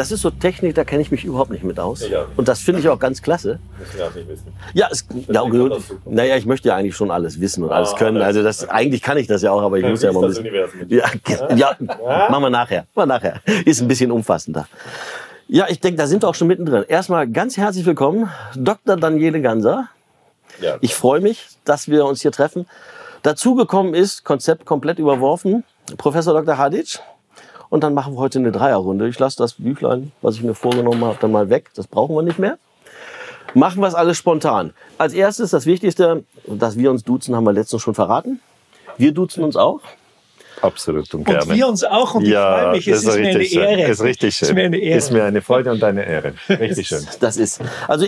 Das ist so Technik, da kenne ich mich überhaupt nicht mit aus. Ja. Und das finde ich auch ganz klasse. Wir auch nicht wissen. Ja, es, ja gut. das naja, ich möchte ja eigentlich schon alles wissen und alles Ah, können. Also das, eigentlich kann ich das ja auch, aber ich muss ja mal ein das bisschen. Universum mit Ja, ja, machen wir nachher. Wir nachher. Ist ein bisschen umfassender. Ja, ich denke, da sind wir auch schon mittendrin. Erstmal ganz herzlich willkommen, Dr. Daniele Ganser. Ja. Ich freue mich, dass wir uns hier treffen. Dazugekommen ist, Konzept komplett überworfen, Professor Dr. Hadic. Und dann machen wir heute eine Dreierrunde. Ich lasse das Büchlein, was ich mir vorgenommen habe, dann mal weg. Das brauchen wir nicht mehr. Machen wir es alles spontan. Als erstes das Wichtigste, dass wir uns duzen, haben wir letztens schon verraten. Wir duzen uns auch. Absolut und Und gerne. wir uns auch und ich freue mich, es ist, mir eine richtig schön. Ehre. Ist richtig schön. Es ist mir eine Ehre. Ist mir eine Freude und eine Ehre. Richtig schön. Das ist, also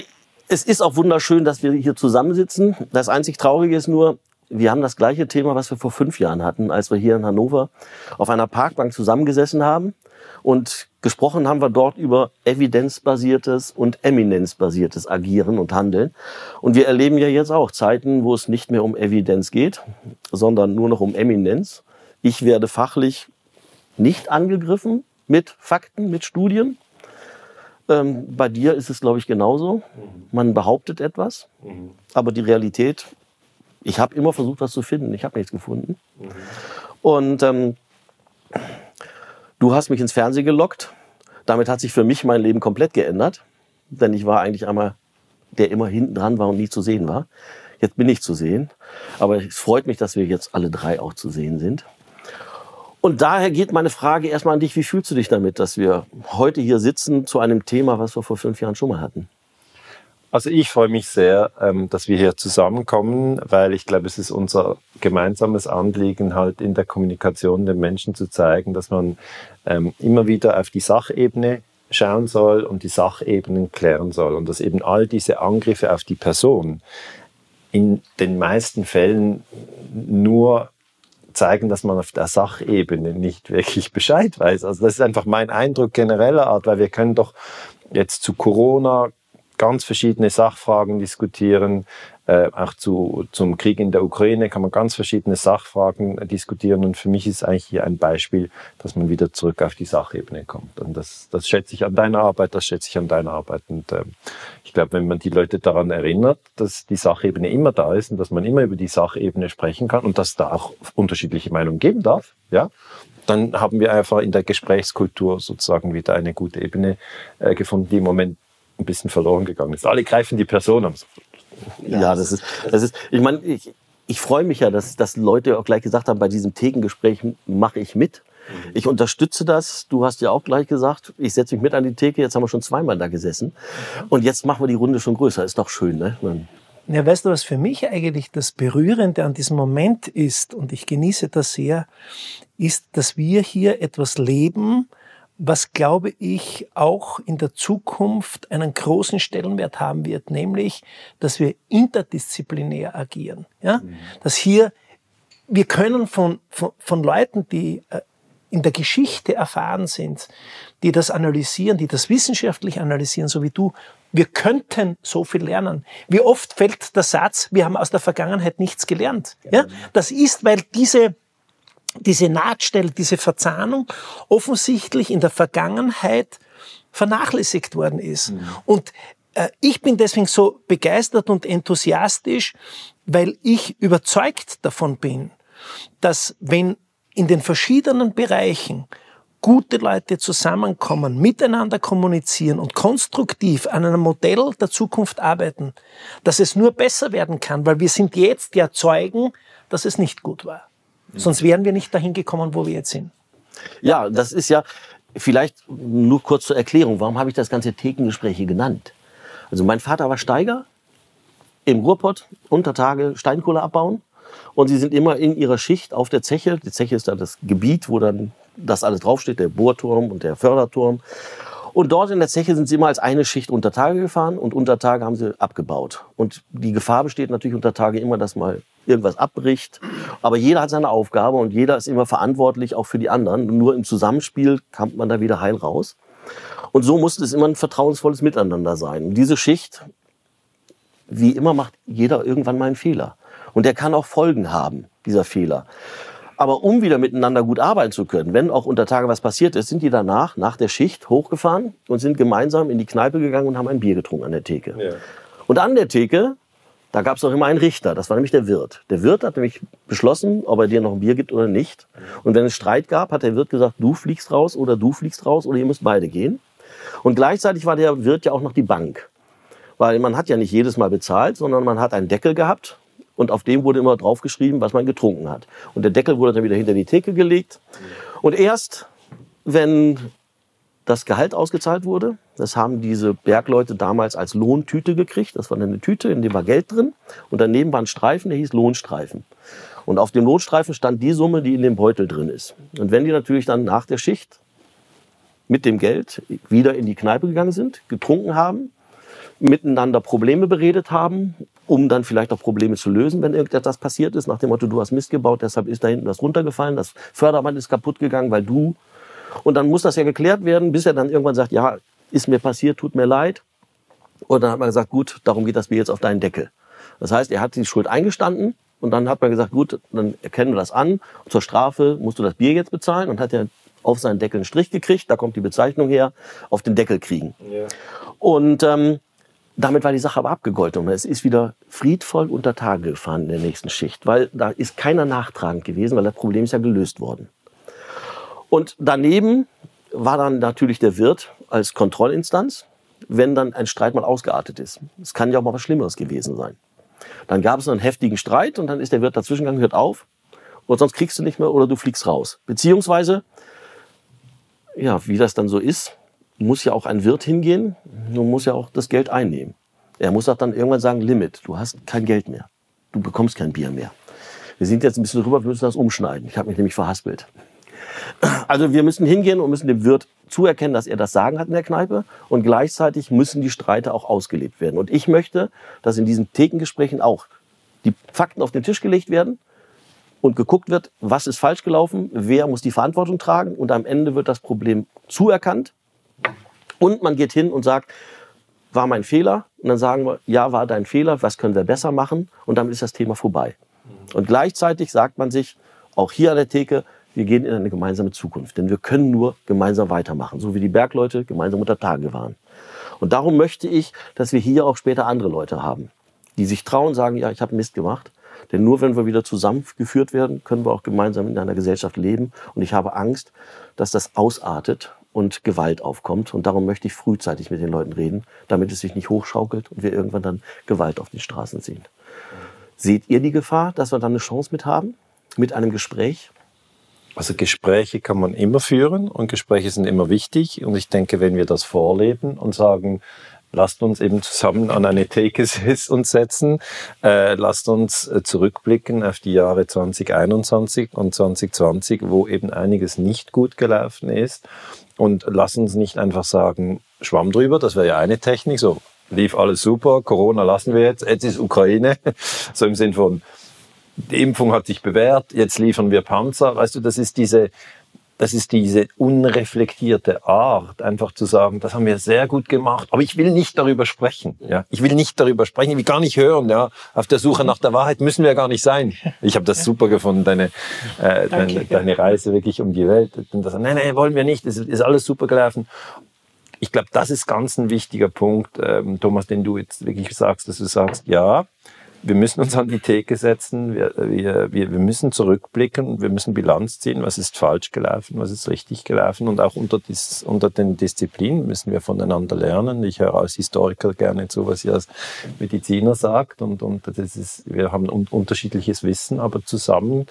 es ist auch wunderschön, dass wir hier zusammensitzen. Das einzig Traurige ist nur, wir haben das gleiche Thema, was wir vor fünf Jahren hatten, als wir hier in Hannover auf einer Parkbank zusammengesessen haben. Und gesprochen haben wir dort über evidenzbasiertes und eminenzbasiertes Agieren und Handeln. Und wir erleben ja jetzt auch Zeiten, wo es nicht mehr um Evidenz geht, sondern nur noch um Eminenz. Ich werde fachlich nicht angegriffen mit Fakten, mit Studien. Ähm, bei dir ist es, glaube ich, genauso. Man behauptet etwas, aber die Realität, ich habe immer versucht, was zu finden. Ich habe nichts gefunden. Und ähm, du hast mich ins Fernsehen gelockt. Damit hat sich für mich mein Leben komplett geändert. Denn ich war eigentlich einmal, der immer hinten dran war und nie zu sehen war. Jetzt bin ich zu sehen. Aber es freut mich, dass wir jetzt alle drei auch zu sehen sind. Und daher geht meine Frage erstmal an dich. Wie fühlst du dich damit, dass wir heute hier sitzen zu einem Thema, was wir vor fünf Jahren schon mal hatten? Also ich freue mich sehr, ähm, dass wir hier zusammenkommen, weil ich glaube, es ist unser gemeinsames Anliegen, halt in der Kommunikation den Menschen zu zeigen, dass man ähm, immer wieder auf die Sachebene schauen soll und die Sachebenen klären soll und dass eben all diese Angriffe auf die Person in den meisten Fällen nur zeigen, dass man auf der Sachebene nicht wirklich Bescheid weiß. Also das ist einfach mein Eindruck genereller Art, weil wir können doch jetzt zu Corona ganz verschiedene Sachfragen diskutieren. Äh, auch zu, zum Krieg in der Ukraine kann man ganz verschiedene Sachfragen äh, diskutieren. Und für mich ist eigentlich hier ein Beispiel, dass man wieder zurück auf die Sachebene kommt. Und das, das schätze ich an deiner Arbeit, das schätze ich an deiner Arbeit. Und ähm, ich glaube, wenn man die Leute daran erinnert, dass die Sachebene immer da ist und dass man immer über die Sachebene sprechen kann und dass da auch unterschiedliche Meinungen geben darf, ja, dann haben wir einfach in der Gesprächskultur sozusagen wieder eine gute Ebene äh, gefunden, die im Moment ein bisschen verloren gegangen ist. Alle greifen die Person am. Ja, das ist, das ist, ich meine, ich, ich freue mich ja, dass, dass Leute auch gleich gesagt haben, bei diesem Thekengespräch mache ich mit. Ich unterstütze das. Du hast ja auch gleich gesagt, ich setze mich mit an die Theke. Jetzt haben wir schon zweimal da gesessen. Und jetzt machen wir die Runde schon größer. Ist doch schön, ne? Man- Ja, weißt du, was für mich eigentlich das Berührende an diesem Moment ist, und ich genieße das sehr, ist, dass wir hier etwas leben, was, glaube ich, auch in der Zukunft einen großen Stellenwert haben wird, nämlich, dass wir interdisziplinär agieren. Ja? Dass hier, wir können von, von, von Leuten, die äh, in der Geschichte erfahren sind, die das analysieren, die das wissenschaftlich analysieren, so wie du, wir könnten so viel lernen. Wie oft fällt der Satz, wir haben aus der Vergangenheit nichts gelernt. Ja? Das ist, weil diese, diese Nahtstelle, diese Verzahnung offensichtlich in der Vergangenheit vernachlässigt worden ist. Und äh, ich bin deswegen so begeistert und enthusiastisch, weil ich überzeugt davon bin, dass wenn in den verschiedenen Bereichen gute Leute zusammenkommen, miteinander kommunizieren und konstruktiv an einem Modell der Zukunft arbeiten, dass es nur besser werden kann, weil wir sind jetzt ja Zeugen, dass es nicht gut war. Sonst wären wir nicht dahin gekommen, wo wir jetzt sind. Ja, das ist ja vielleicht nur kurz zur Erklärung. Warum habe ich das ganze Thekengespräche genannt? Also mein Vater war Steiger im Ruhrpott, unter Tage Steinkohle abbauen. Und sie sind immer in ihrer Schicht auf der Zeche. Die Zeche ist da das Gebiet, wo dann das alles draufsteht, der Bohrturm und der Förderturm. Und dort in der Zeche sind sie immer als eine Schicht unter Tage gefahren und unter Tage haben sie abgebaut. Und die Gefahr besteht natürlich unter Tage immer, dass mal irgendwas abbricht. Aber jeder hat seine Aufgabe und jeder ist immer verantwortlich auch für die anderen. Nur im Zusammenspiel kommt man da wieder heil raus. Und so musste es immer ein vertrauensvolles Miteinander sein. Und diese Schicht, wie immer, macht jeder irgendwann mal einen Fehler. Und der kann auch Folgen haben, dieser Fehler. Aber um wieder miteinander gut arbeiten zu können, wenn auch unter Tage was passiert ist, sind die danach, nach der Schicht, hochgefahren und sind gemeinsam in die Kneipe gegangen und haben ein Bier getrunken an der Theke. Ja. Und an der Theke, da gab es auch immer einen Richter, das war nämlich der Wirt. Der Wirt hat nämlich beschlossen, ob er dir noch ein Bier gibt oder nicht. Und wenn es Streit gab, hat der Wirt gesagt, du fliegst raus oder du fliegst raus oder ihr müsst beide gehen. Und gleichzeitig war der Wirt ja auch noch die Bank. Weil man hat ja nicht jedes Mal bezahlt, sondern man hat einen Deckel gehabt und auf dem wurde immer draufgeschrieben, was man getrunken hat. Und der Deckel wurde dann wieder hinter die Theke gelegt. Und erst, wenn das Gehalt ausgezahlt wurde, das haben diese Bergleute damals als Lohntüte gekriegt. Das war eine Tüte, in der war Geld drin. Und daneben war ein Streifen, der hieß Lohnstreifen. Und auf dem Lohnstreifen stand die Summe, die in dem Beutel drin ist. Und wenn die natürlich dann nach der Schicht mit dem Geld wieder in die Kneipe gegangen sind, getrunken haben, miteinander Probleme beredet haben um dann vielleicht auch Probleme zu lösen, wenn irgendetwas passiert ist, nach dem Motto, du hast Mist gebaut, deshalb ist da hinten das runtergefallen, das Förderband ist kaputt gegangen, weil du. Und dann muss das ja geklärt werden, bis er dann irgendwann sagt, ja, ist mir passiert, tut mir leid. Und dann hat man gesagt, gut, darum geht das Bier jetzt auf deinen Deckel. Das heißt, er hat die Schuld eingestanden und dann hat man gesagt, gut, dann erkennen wir das an. Und zur Strafe musst du das Bier jetzt bezahlen und hat er auf seinen Deckel einen Strich gekriegt, da kommt die Bezeichnung her, auf den Deckel kriegen. Ja. Und ähm, damit war die Sache aber abgegolten es ist wieder friedvoll unter Tage gefahren in der nächsten Schicht, weil da ist keiner nachtragend gewesen, weil das Problem ist ja gelöst worden. Und daneben war dann natürlich der Wirt als Kontrollinstanz, wenn dann ein Streit mal ausgeartet ist. Es kann ja auch mal was Schlimmeres gewesen sein. Dann gab es einen heftigen Streit und dann ist der Wirt dazwischen gegangen, hört auf und sonst kriegst du nicht mehr oder du fliegst raus. Beziehungsweise, ja, wie das dann so ist, muss ja auch ein Wirt hingehen und muss ja auch das Geld einnehmen. Er muss auch dann irgendwann sagen, Limit, du hast kein Geld mehr. Du bekommst kein Bier mehr. Wir sind jetzt ein bisschen drüber, wir müssen das umschneiden. Ich habe mich nämlich verhaspelt. Also wir müssen hingehen und müssen dem Wirt zuerkennen, dass er das Sagen hat in der Kneipe und gleichzeitig müssen die Streite auch ausgelebt werden. Und ich möchte, dass in diesen Thekengesprächen auch die Fakten auf den Tisch gelegt werden und geguckt wird, was ist falsch gelaufen, wer muss die Verantwortung tragen und am Ende wird das Problem zuerkannt und man geht hin und sagt, war mein Fehler? Und dann sagen wir, ja, war dein Fehler, was können wir besser machen? Und damit ist das Thema vorbei. Und gleichzeitig sagt man sich, auch hier an der Theke, wir gehen in eine gemeinsame Zukunft. Denn wir können nur gemeinsam weitermachen, so wie die Bergleute gemeinsam unter Tage waren. Und darum möchte ich, dass wir hier auch später andere Leute haben, die sich trauen, sagen, ja, ich habe Mist gemacht. Denn nur wenn wir wieder zusammengeführt werden, können wir auch gemeinsam in einer Gesellschaft leben. Und ich habe Angst, dass das ausartet und Gewalt aufkommt. Und darum möchte ich frühzeitig mit den Leuten reden, damit es sich nicht hochschaukelt und wir irgendwann dann Gewalt auf den Straßen sehen. Seht ihr die Gefahr, dass wir dann eine Chance mit haben, mit einem Gespräch? Also Gespräche kann man immer führen und Gespräche sind immer wichtig. Und ich denke, wenn wir das vorleben und sagen, lasst uns eben zusammen an eine Theke uns setzen, äh, lasst uns äh, zurückblicken auf die Jahre 2021 und 2020, wo eben einiges nicht gut gelaufen ist und lass uns nicht einfach sagen, Schwamm drüber, das wäre ja eine Technik, so lief alles super, Corona lassen wir jetzt, jetzt ist Ukraine, so im Sinn von, die Impfung hat sich bewährt, jetzt liefern wir Panzer, weißt du, das ist diese, das ist diese unreflektierte Art, einfach zu sagen, das haben wir sehr gut gemacht, aber ich will nicht darüber sprechen. Ja, ich will nicht darüber sprechen, ich will gar nicht hören. Ja, auf der Suche nach der Wahrheit müssen wir gar nicht sein. Ich habe das super gefunden, deine, äh, deine, deine, Reise wirklich um die Welt. Und das, nein, nein, wollen wir nicht. Es ist alles super gelaufen. Ich glaube, das ist ganz ein wichtiger Punkt, ähm, Thomas, den du jetzt wirklich sagst, dass du sagst, ja, wir müssen uns an die Theke setzen, wir, wir, wir, müssen zurückblicken, wir müssen Bilanz ziehen, was ist falsch gelaufen, was ist richtig gelaufen und auch unter, dis, unter den Disziplinen müssen wir voneinander lernen. Ich höre als Historiker gerne zu, was ihr als Mediziner sagt und, und das ist, wir haben un unterschiedliches Wissen, aber zusammen,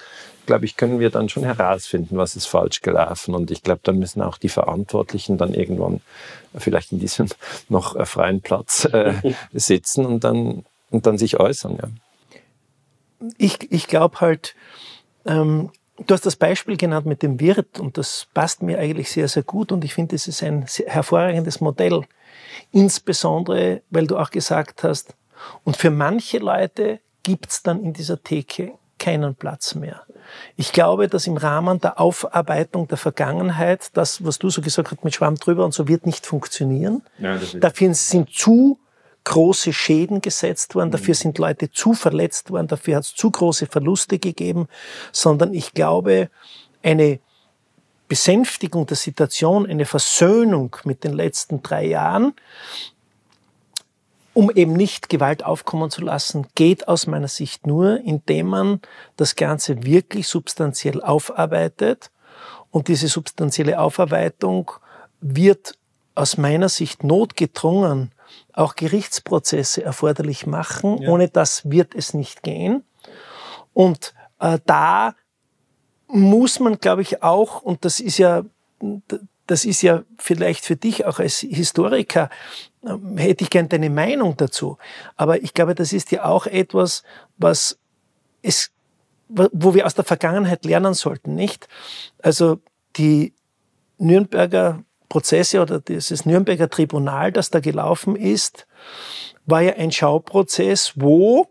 glaube ich, können wir dann schon herausfinden, was ist falsch gelaufen und ich glaube, dann müssen auch die Verantwortlichen dann irgendwann vielleicht in diesem noch freien Platz äh, sitzen und dann und dann sich äußern. Ja. Ich, ich glaube halt, ähm, Du hast das Beispiel genannt mit dem Wirt und das passt mir eigentlich sehr, sehr gut und ich finde, es ist ein hervorragendes Modell. Insbesondere, weil du auch gesagt hast, und für manche Leute gibt's dann in dieser Theke keinen Platz mehr. Ich glaube, dass im Rahmen der Aufarbeitung der Vergangenheit, das, was du so gesagt hast mit Schwamm drüber und so, wird nicht funktionieren. Ja, Dafür sind zu große Schäden gesetzt worden, dafür sind Leute zu verletzt worden, dafür hat es zu große Verluste gegeben, sondern ich glaube, eine Besänftigung der Situation, eine Versöhnung mit den letzten drei Jahren, um eben nicht Gewalt aufkommen zu lassen, geht aus meiner Sicht nur, indem man das Ganze wirklich substanziell aufarbeitet. Und diese substanzielle Aufarbeitung wird aus meiner Sicht notgedrungen auch Gerichtsprozesse erforderlich machen. Ja. Ohne das wird es nicht gehen. Und äh, da muss man, glaube ich, auch, und das ist ja, das ist ja vielleicht für dich auch als Historiker, äh, hätte ich gern deine Meinung dazu. Aber ich glaube, das ist ja auch etwas, was es, wo wir aus der Vergangenheit lernen sollten, nicht? Also die Nürnberger Prozesse oder dieses Nürnberger Tribunal, das da gelaufen ist, war ja ein Schauprozess, wo,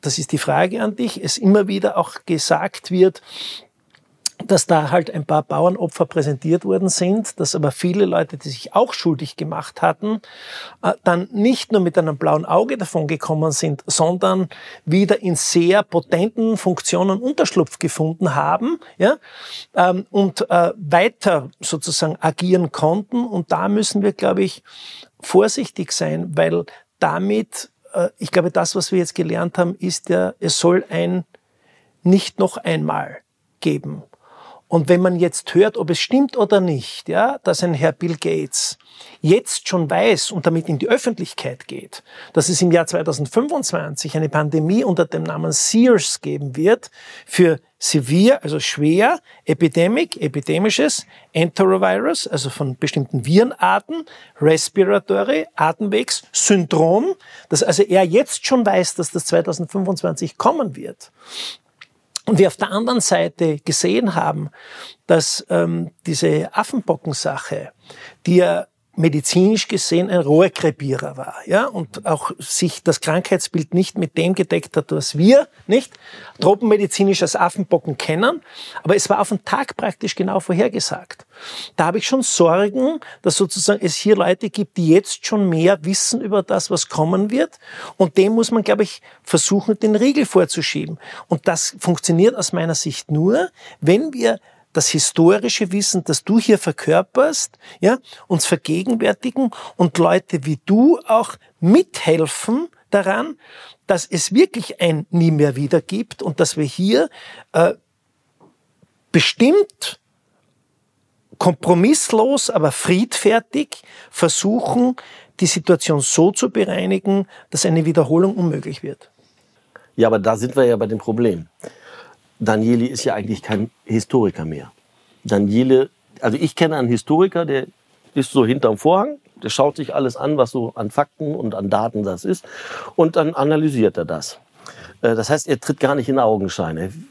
das ist die Frage an dich, es immer wieder auch gesagt wird, dass da halt ein paar Bauernopfer präsentiert worden sind, dass aber viele Leute, die sich auch schuldig gemacht hatten, äh, dann nicht nur mit einem blauen Auge davon gekommen sind, sondern wieder in sehr potenten Funktionen Unterschlupf gefunden haben, ja, ähm, und äh, weiter sozusagen agieren konnten. Und da müssen wir, glaube ich, vorsichtig sein, weil damit, äh, ich glaube, das, was wir jetzt gelernt haben, ist ja, es soll ein nicht noch einmal geben. Und wenn man jetzt hört, ob es stimmt oder nicht, ja, dass ein Herr Bill Gates jetzt schon weiß und damit in die Öffentlichkeit geht, dass es im Jahr 2025 eine Pandemie unter dem Namen SEARS geben wird für severe, also schwer, Epidemic, epidemisches, Enterovirus, also von bestimmten Virenarten, Respiratory, Atemwegs, Syndrom, dass also er jetzt schon weiß, dass das 2025 kommen wird. Und wir auf der anderen Seite gesehen haben, dass ähm, diese Affenbockensache, die ja medizinisch gesehen ein Rohrkrepierer war, ja, und auch sich das Krankheitsbild nicht mit dem gedeckt hat, was wir, nicht, tropenmedizinisch als Affenbocken kennen, aber es war auf den Tag praktisch genau vorhergesagt. Da habe ich schon Sorgen, dass sozusagen es hier Leute gibt, die jetzt schon mehr wissen über das, was kommen wird, und dem muss man, glaube ich, versuchen, den Riegel vorzuschieben. Und das funktioniert aus meiner Sicht nur, wenn wir das historische Wissen, das du hier verkörperst, ja, uns vergegenwärtigen und Leute wie du auch mithelfen daran, dass es wirklich ein Nie mehr wieder gibt und dass wir hier äh, bestimmt kompromisslos, aber friedfertig versuchen, die Situation so zu bereinigen, dass eine Wiederholung unmöglich wird. Ja, aber da sind wir ja bei dem Problem. Danieli ist ja eigentlich kein Historiker mehr. Daniele, also ich kenne einen Historiker, der ist so hinterm Vorhang, der schaut sich alles an, was so an Fakten und an Daten das ist, und dann analysiert er das. Äh, das heißt, er tritt gar nicht in Augenschein.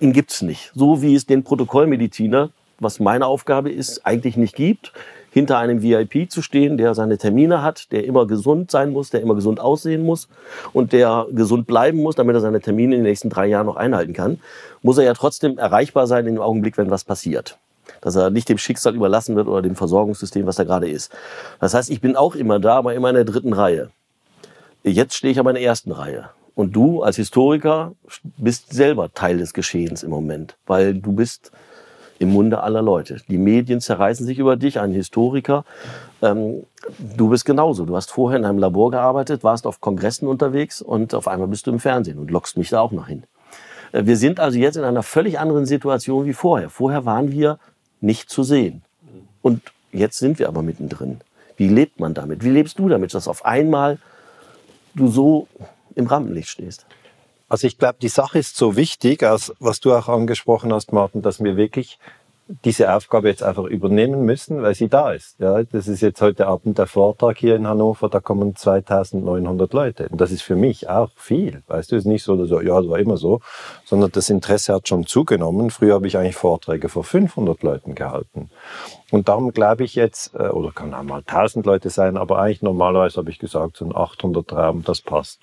Ihn gibt's nicht. So wie es den Protokollmediziner, was meine Aufgabe ist, eigentlich nicht gibt hinter einem VIP zu stehen, der seine Termine hat, der immer gesund sein muss, der immer gesund aussehen muss und der gesund bleiben muss, damit er seine Termine in den nächsten drei Jahren noch einhalten kann, muss er ja trotzdem erreichbar sein im Augenblick, wenn was passiert. Dass er nicht dem Schicksal überlassen wird oder dem Versorgungssystem, was da gerade ist. Das heißt, ich bin auch immer da, aber immer in der dritten Reihe. Jetzt stehe ich aber in der ersten Reihe. Und du als Historiker bist selber Teil des Geschehens im Moment, weil du bist im Munde aller Leute. Die Medien zerreißen sich über dich, ein Historiker. Ähm, du bist genauso. Du hast vorher in einem Labor gearbeitet, warst auf Kongressen unterwegs und auf einmal bist du im Fernsehen und lockst mich da auch noch hin. Äh, wir sind also jetzt in einer völlig anderen Situation wie vorher. Vorher waren wir nicht zu sehen. Und jetzt sind wir aber mittendrin. Wie lebt man damit? Wie lebst du damit, dass auf einmal du so im Rampenlicht stehst? Also ich glaube, die Sache ist so wichtig, als was du auch angesprochen hast, Martin, dass wir wirklich diese Aufgabe jetzt einfach übernehmen müssen, weil sie da ist. Ja, das ist jetzt heute Abend der Vortrag hier in Hannover, da kommen 2900 Leute. Und das ist für mich auch viel. Weißt du, es ist nicht so, dass, ja, das war immer so, sondern das Interesse hat schon zugenommen. Früher habe ich eigentlich Vorträge vor 500 Leuten gehalten. Und darum glaube ich jetzt, äh, oder kann auch mal 1000 Leute sein, aber eigentlich normalerweise habe ich gesagt, so ein 800 Raum, das passt.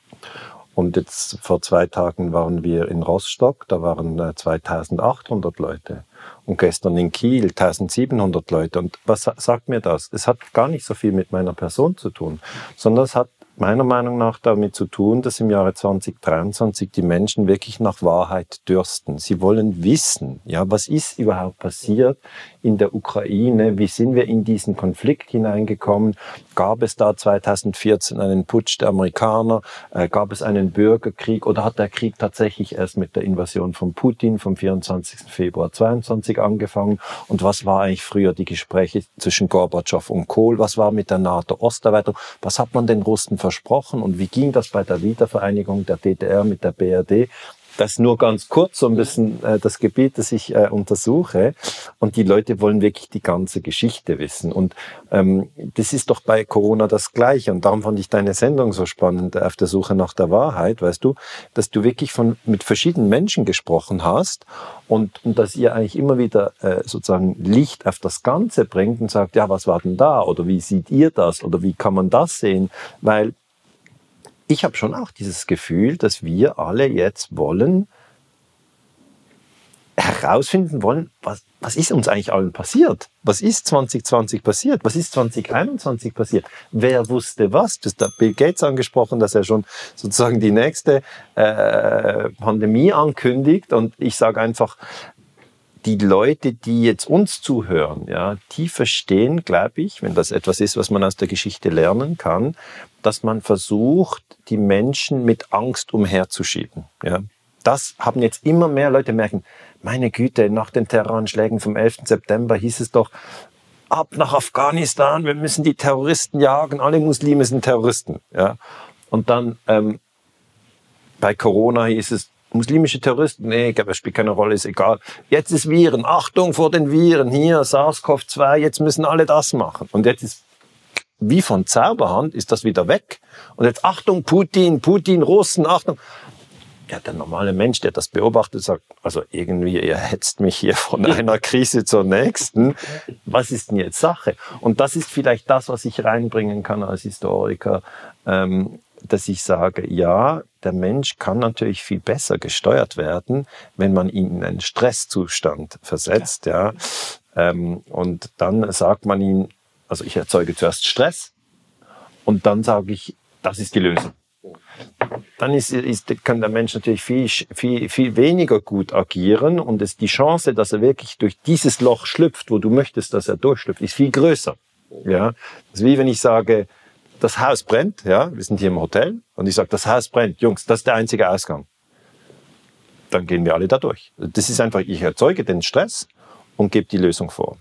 Und jetzt vor zwei Tagen waren wir in Rostock, da waren 2800 äh, Leute. Und gestern in Kiel 1700 Leute. Und was sagt mir das? Es hat gar nicht so viel mit meiner Person zu tun, sondern es hat meiner Meinung nach damit zu tun, dass im Jahre 2023 die Menschen wirklich nach Wahrheit dürsten. Sie wollen wissen, ja, was ist überhaupt passiert in der Ukraine? Wie sind wir in diesen Konflikt hineingekommen? Gab es da 2014 einen Putsch der Amerikaner? Äh, gab es einen Bürgerkrieg oder hat der Krieg tatsächlich erst mit der Invasion von Putin vom 24. Februar 22 angefangen? Und was war eigentlich früher die Gespräche zwischen Gorbatschow und Kohl? Was war mit der NATO-Osterweiterung? Was hat man den Russen versprochen und wie ging das bei der Wiedervereinigung der DDR mit der BRD? Das nur ganz kurz, so ein bisschen äh, das Gebiet, das ich äh, untersuche. Und die Leute wollen wirklich die ganze Geschichte wissen. Und ähm, das ist doch bei Corona das Gleiche. Und darum fand ich deine Sendung so spannend auf der Suche nach der Wahrheit, weißt du, dass du wirklich von mit verschiedenen Menschen gesprochen hast und, und dass ihr eigentlich immer wieder äh, sozusagen Licht auf das Ganze bringt und sagt, ja, was war denn da? Oder wie seht ihr das? Oder wie kann man das sehen? Weil ich habe schon auch dieses Gefühl, dass wir alle jetzt wollen, herausfinden wollen, was, was ist uns eigentlich allen passiert? Was ist 2020 passiert? Was ist 2021 passiert? Wer wusste was? Das hat Bill Gates angesprochen, dass er schon sozusagen die nächste äh, Pandemie ankündigt. Und ich sage einfach, die Leute, die jetzt uns zuhören, ja, die verstehen, glaube ich, wenn das etwas ist, was man aus der Geschichte lernen kann, dass man versucht, die Menschen mit Angst umherzuschieben. Ja. Das haben jetzt immer mehr Leute merken, meine Güte, nach den Terroranschlägen vom 11. September hieß es doch, ab nach Afghanistan, wir müssen die Terroristen jagen, alle Muslime sind Terroristen. Ja. Und dann ähm, bei Corona hieß es, muslimische Terroristen, nee, das spielt keine Rolle, ist egal. Jetzt ist Viren, Achtung vor den Viren, hier SARS-CoV-2, jetzt müssen alle das machen. Und jetzt ist wie von Zauberhand ist das wieder weg. Und jetzt Achtung, Putin, Putin, Russen, Achtung. Ja, der normale Mensch, der das beobachtet, sagt, also irgendwie, ihr hetzt mich hier von einer Krise zur nächsten. Was ist denn jetzt Sache? Und das ist vielleicht das, was ich reinbringen kann als Historiker, ähm, dass ich sage, ja, der Mensch kann natürlich viel besser gesteuert werden, wenn man ihn in einen Stresszustand versetzt, ja. Ähm, und dann sagt man ihm, also ich erzeuge zuerst Stress und dann sage ich, das ist die Lösung. Dann ist, ist, kann der Mensch natürlich viel, viel, viel weniger gut agieren und es, die Chance, dass er wirklich durch dieses Loch schlüpft, wo du möchtest, dass er durchschlüpft, ist viel größer. Ja, das ist wie wenn ich sage, das Haus brennt, ja, wir sind hier im Hotel und ich sage, das Haus brennt, Jungs, das ist der einzige Ausgang. Dann gehen wir alle da durch. Das ist einfach, ich erzeuge den Stress und gebe die Lösung vor.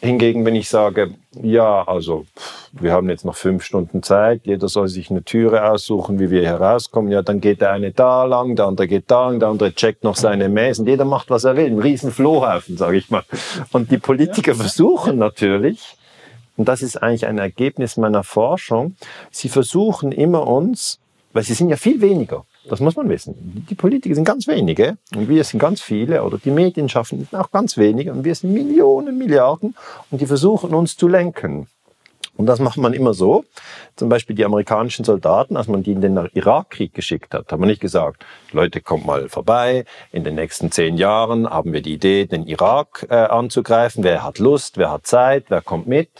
Hingegen, wenn ich sage, ja, also wir haben jetzt noch fünf Stunden Zeit, jeder soll sich eine Türe aussuchen, wie wir herauskommen, ja, dann geht der eine da lang, der andere geht da lang, der andere checkt noch seine Mäßen, jeder macht, was er will, ein riesen Flohhaufen, sage ich mal. Und die Politiker versuchen natürlich, und das ist eigentlich ein Ergebnis meiner Forschung, sie versuchen immer uns, weil sie sind ja viel weniger, das muss man wissen. Die Politiker sind ganz wenige und wir sind ganz viele oder die Medien schaffen auch ganz wenige und wir sind Millionen, Milliarden und die versuchen uns zu lenken. Und das macht man immer so. Zum Beispiel die amerikanischen Soldaten, als man die in den Irakkrieg geschickt hat, hat man nicht gesagt, Leute, kommt mal vorbei. In den nächsten zehn Jahren haben wir die Idee, den Irak äh, anzugreifen. Wer hat Lust, wer hat Zeit, wer kommt mit?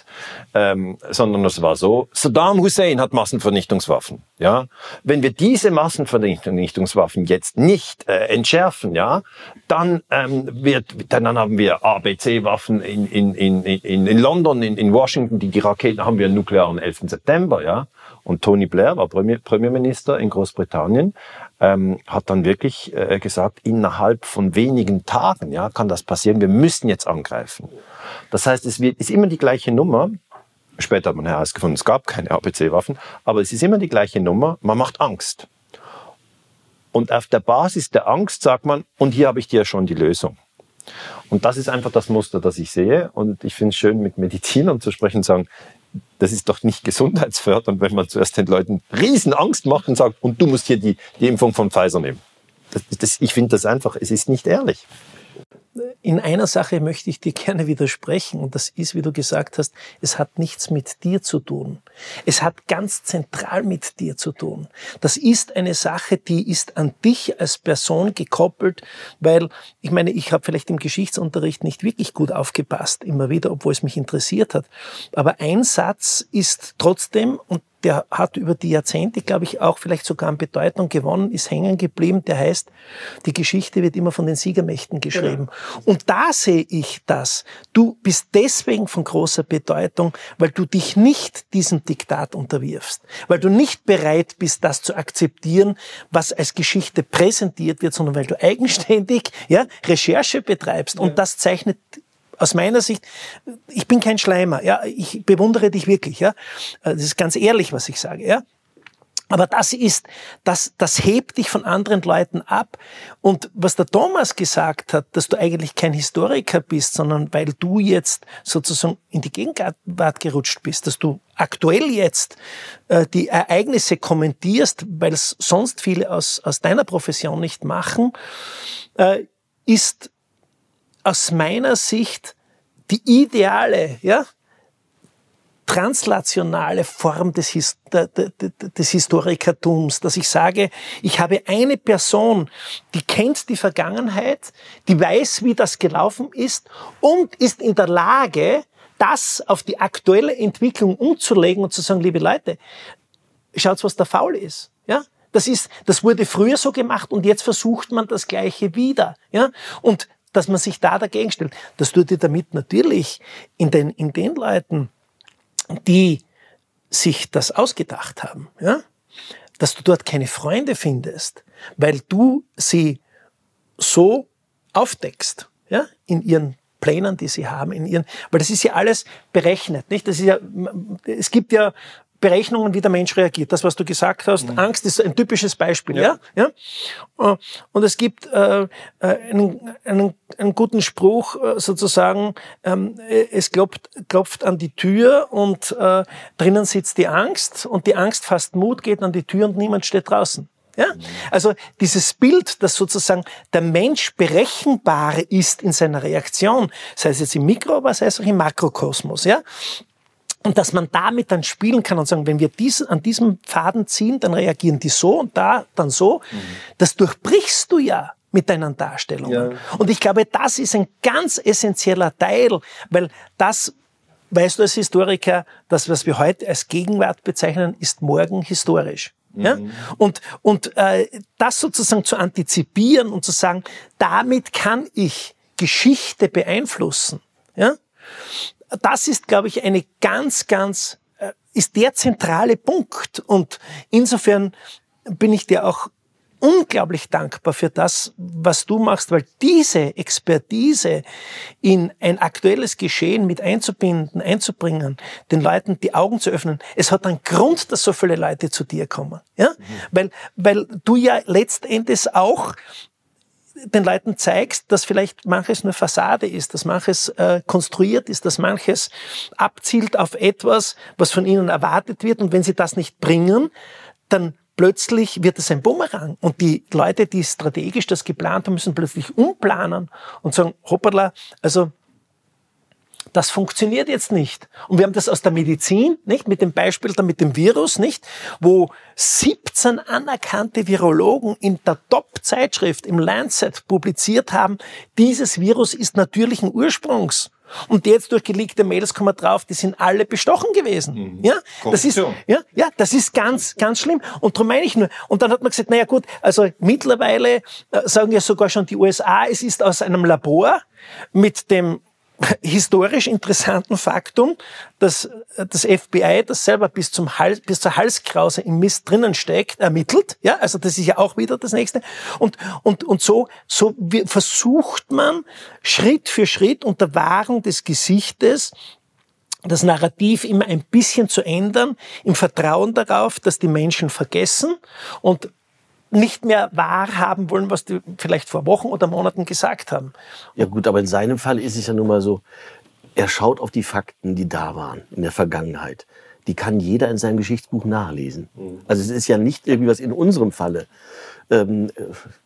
Ähm, sondern es war so, Saddam Hussein hat Massenvernichtungswaffen. Ja, wenn wir diese Massenvernichtungswaffen jetzt nicht äh, entschärfen, ja, dann ähm, wird, dann, haben wir ABC-Waffen in, in, in, in, in London, in, in Washington, die, die Raketen haben wir nuklear am 11. September, ja. Und Tony Blair war Premier, Premierminister in Großbritannien, ähm, hat dann wirklich äh, gesagt, innerhalb von wenigen Tagen, ja, kann das passieren. Wir müssen jetzt angreifen. Das heißt, es wird, ist immer die gleiche Nummer. Später hat man herausgefunden, es gab keine ABC-Waffen, aber es ist immer die gleiche Nummer. Man macht Angst. Und auf der Basis der Angst sagt man, und hier habe ich dir schon die Lösung. Und das ist einfach das Muster, das ich sehe. Und ich finde es schön, mit Medizinern zu sprechen und sagen, das ist doch nicht gesundheitsfördernd, wenn man zuerst den Leuten riesen Angst macht und sagt, und du musst hier die, die Impfung von Pfizer nehmen. Das, das, ich finde das einfach, es ist nicht ehrlich in einer Sache möchte ich dir gerne widersprechen und das ist, wie du gesagt hast, es hat nichts mit dir zu tun. Es hat ganz zentral mit dir zu tun. Das ist eine Sache, die ist an dich als Person gekoppelt, weil ich meine, ich habe vielleicht im Geschichtsunterricht nicht wirklich gut aufgepasst, immer wieder, obwohl es mich interessiert hat. Aber ein Satz ist trotzdem, und der hat über die Jahrzehnte, glaube ich, auch vielleicht sogar an Bedeutung gewonnen, ist hängen geblieben. Der heißt, die Geschichte wird immer von den Siegermächten geschrieben. Genau. Und da sehe ich das. Du bist deswegen von großer Bedeutung, weil du dich nicht diesem Diktat unterwirfst, weil du nicht bereit bist, das zu akzeptieren, was als Geschichte präsentiert wird, sondern weil du eigenständig ja, Recherche betreibst. Ja. Und das zeichnet aus meiner Sicht, ich bin kein Schleimer, ja, ich bewundere dich wirklich, ja. Das ist ganz ehrlich, was ich sage, ja. Aber das ist, das, das hebt dich von anderen Leuten ab. Und was der Thomas gesagt hat, dass du eigentlich kein Historiker bist, sondern weil du jetzt sozusagen in die Gegenwart gerutscht bist, dass du aktuell jetzt äh, die Ereignisse kommentierst, weil es sonst viele aus, aus deiner Profession nicht machen, äh, ist aus meiner Sicht die ideale, ja, translationale Form des, His des Historikertums, dass ich sage, ich habe eine Person, die kennt die Vergangenheit, die weiß, wie das gelaufen ist und ist in der Lage, das auf die aktuelle Entwicklung umzulegen und zu sagen, liebe Leute, schaut, was da faul ist. Ja? Das ist, das wurde früher so gemacht und jetzt versucht man das Gleiche wieder. Ja? Und dass man sich da dagegen stellt. Das tut dir damit natürlich in den, in den Leuten, die sich das ausgedacht haben, ja, dass du dort keine Freunde findest, weil du sie so aufdeckst, ja, in ihren Plänen, die sie haben, in ihren, weil das ist ja alles berechnet, nicht? Das ist ja, es gibt ja Berechnungen, wie der Mensch reagiert. Das, was du gesagt hast, mhm. Angst ist ein typisches Beispiel. Ja. ja? ja? Äh, und es gibt äh, äh, einen, einen, einen guten Spruch äh, sozusagen, ähm, es klopft, klopft an die Tür und äh, drinnen sitzt die Angst und die Angst fasst Mut, geht an die Tür und niemand steht draußen. Ja? Mhm. Also dieses Bild, dass sozusagen der Mensch berechenbar ist in seiner Reaktion, sei es jetzt im Mikro, aber sei es auch im Makrokosmos, ja, und dass man damit dann spielen kann und sagen, wenn wir dies, an diesem Faden ziehen, dann reagieren die so und da dann so. Mhm. Das durchbrichst du ja mit deinen Darstellungen. Ja. Und ich glaube, das ist ein ganz essentieller Teil, weil das, weißt du als Historiker, das, was wir heute als Gegenwart bezeichnen, ist morgen historisch. Mhm. Ja? Und, und äh, das sozusagen zu antizipieren und zu sagen, damit kann ich Geschichte beeinflussen. Ja? Das ist, glaube ich, eine ganz, ganz, äh, ist der zentrale Punkt. Und insofern bin ich dir auch unglaublich dankbar für das, was du machst, weil diese Expertise in ein aktuelles Geschehen mit einzubinden, einzubringen, den Leuten die Augen zu öffnen, es hat einen Grund, dass so viele Leute zu dir kommen. Ja? Mhm. Weil, weil du ja letztendlich auch den Leuten zeigst, dass vielleicht manches nur Fassade ist, dass manches äh, konstruiert ist, dass manches abzielt auf etwas, was von ihnen erwartet wird. Und wenn sie das nicht bringen, dann plötzlich wird es ein Bumerang. Und die Leute, die strategisch das geplant haben, müssen plötzlich umplanen und sagen, hoppala, also das funktioniert jetzt nicht. Und wir haben das aus der Medizin, nicht? Mit dem Beispiel da mit dem Virus, nicht? Wo 17 anerkannte Virologen in der Top-Zeitschrift im Lancet publiziert haben, dieses Virus ist natürlichen Ursprungs. Und jetzt durch geleakte Mails kommen wir drauf, die sind alle bestochen gewesen. Mhm. Ja, das ist, ja, ja, das ist ganz, ganz schlimm. Und darum meine ich nur. Und dann hat man gesagt, naja gut, also mittlerweile äh, sagen ja sogar schon die USA, es ist aus einem Labor mit dem historisch interessanten Faktum, dass das FBI, das selber bis zum Hals, bis zur Halskrause im Mist drinnen steckt, ermittelt. Ja, also das ist ja auch wieder das nächste. Und, und, und so, so versucht man Schritt für Schritt unter Wahrung des Gesichtes das Narrativ immer ein bisschen zu ändern, im Vertrauen darauf, dass die Menschen vergessen und nicht mehr wahrhaben wollen, was die vielleicht vor Wochen oder Monaten gesagt haben. Ja gut, aber in seinem Fall ist es ja nun mal so, er schaut auf die Fakten, die da waren in der Vergangenheit. Die kann jeder in seinem Geschichtsbuch nachlesen. Mhm. Also es ist ja nicht irgendwie was in unserem Falle. Ähm,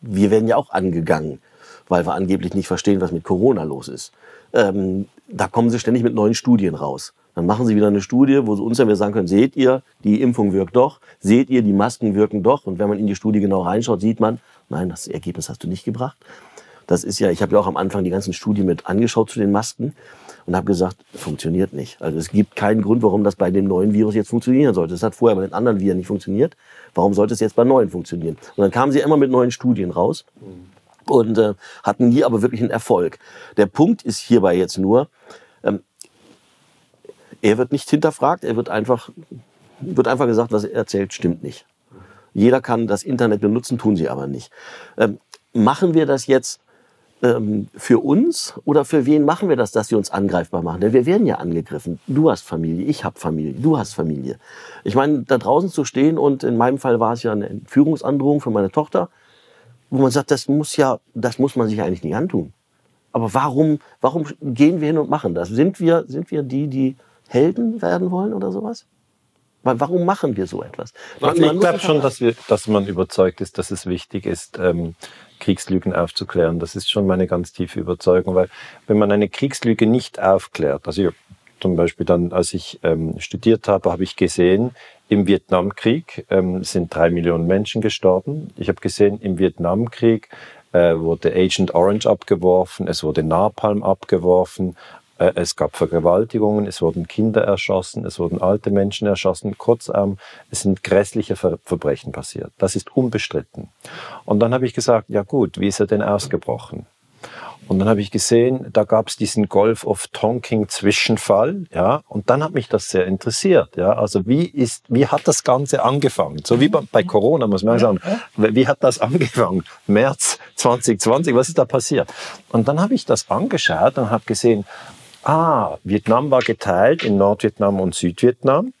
wir werden ja auch angegangen, weil wir angeblich nicht verstehen, was mit Corona los ist. Ähm, da kommen sie ständig mit neuen Studien raus. Dann machen sie wieder eine Studie, wo sie uns dann wieder sagen können, seht ihr, die Impfung wirkt doch, seht ihr, die Masken wirken doch. Und wenn man in die Studie genau reinschaut, sieht man, nein, das Ergebnis hast du nicht gebracht. Das ist ja, ich habe ja auch am Anfang die ganzen Studien mit angeschaut zu den Masken und habe gesagt, funktioniert nicht. Also es gibt keinen Grund, warum das bei dem neuen Virus jetzt funktionieren sollte. Das hat vorher bei den anderen Viren nicht funktioniert. Warum sollte es jetzt bei neuen funktionieren? Und dann kamen sie immer mit neuen Studien raus und äh, hatten nie aber wirklich einen Erfolg. Der Punkt ist hierbei jetzt nur, ähm, er wird nicht hinterfragt, er wird einfach, wird einfach gesagt, was er erzählt, stimmt nicht. Jeder kann das Internet benutzen, tun sie aber nicht. Ähm, machen wir das jetzt ähm, für uns oder für wen machen wir das, dass wir uns angreifbar machen? Denn wir werden ja angegriffen. Du hast Familie, ich habe Familie, du hast Familie. Ich meine, da draußen zu stehen und in meinem Fall war es ja eine Entführungsandrohung für meine Tochter, wo man sagt, das muss ja, das muss man sich eigentlich nicht antun. Aber warum, warum gehen wir hin und machen das? Sind wir, sind wir die, die Helden werden wollen oder sowas? Warum machen wir so etwas? Man, ich glaube schon, dass, wir, dass man überzeugt ist, dass es wichtig ist, ähm, Kriegslügen aufzuklären. Das ist schon meine ganz tiefe Überzeugung, weil wenn man eine Kriegslüge nicht aufklärt, also zum Beispiel dann, als ich ähm, studiert habe, habe ich gesehen, im Vietnamkrieg ähm, sind drei Millionen Menschen gestorben. Ich habe gesehen, im Vietnamkrieg äh, wurde Agent Orange abgeworfen, es wurde Napalm abgeworfen, es gab Vergewaltigungen, es wurden Kinder erschossen, es wurden alte Menschen erschossen. Kurzum, es sind grässliche Ver Verbrechen passiert. Das ist unbestritten. Und dann habe ich gesagt, ja gut, wie ist er denn ausgebrochen? Und dann habe ich gesehen, da gab es diesen Golf of Tonking Zwischenfall, ja, und dann hat mich das sehr interessiert, ja. Also wie ist, wie hat das Ganze angefangen? So wie bei Corona muss man sagen, wie hat das angefangen? März 2020, was ist da passiert? Und dann habe ich das angeschaut und habe gesehen, ah, Vietnam war geteilt in Nordvietnam und Südvietnam.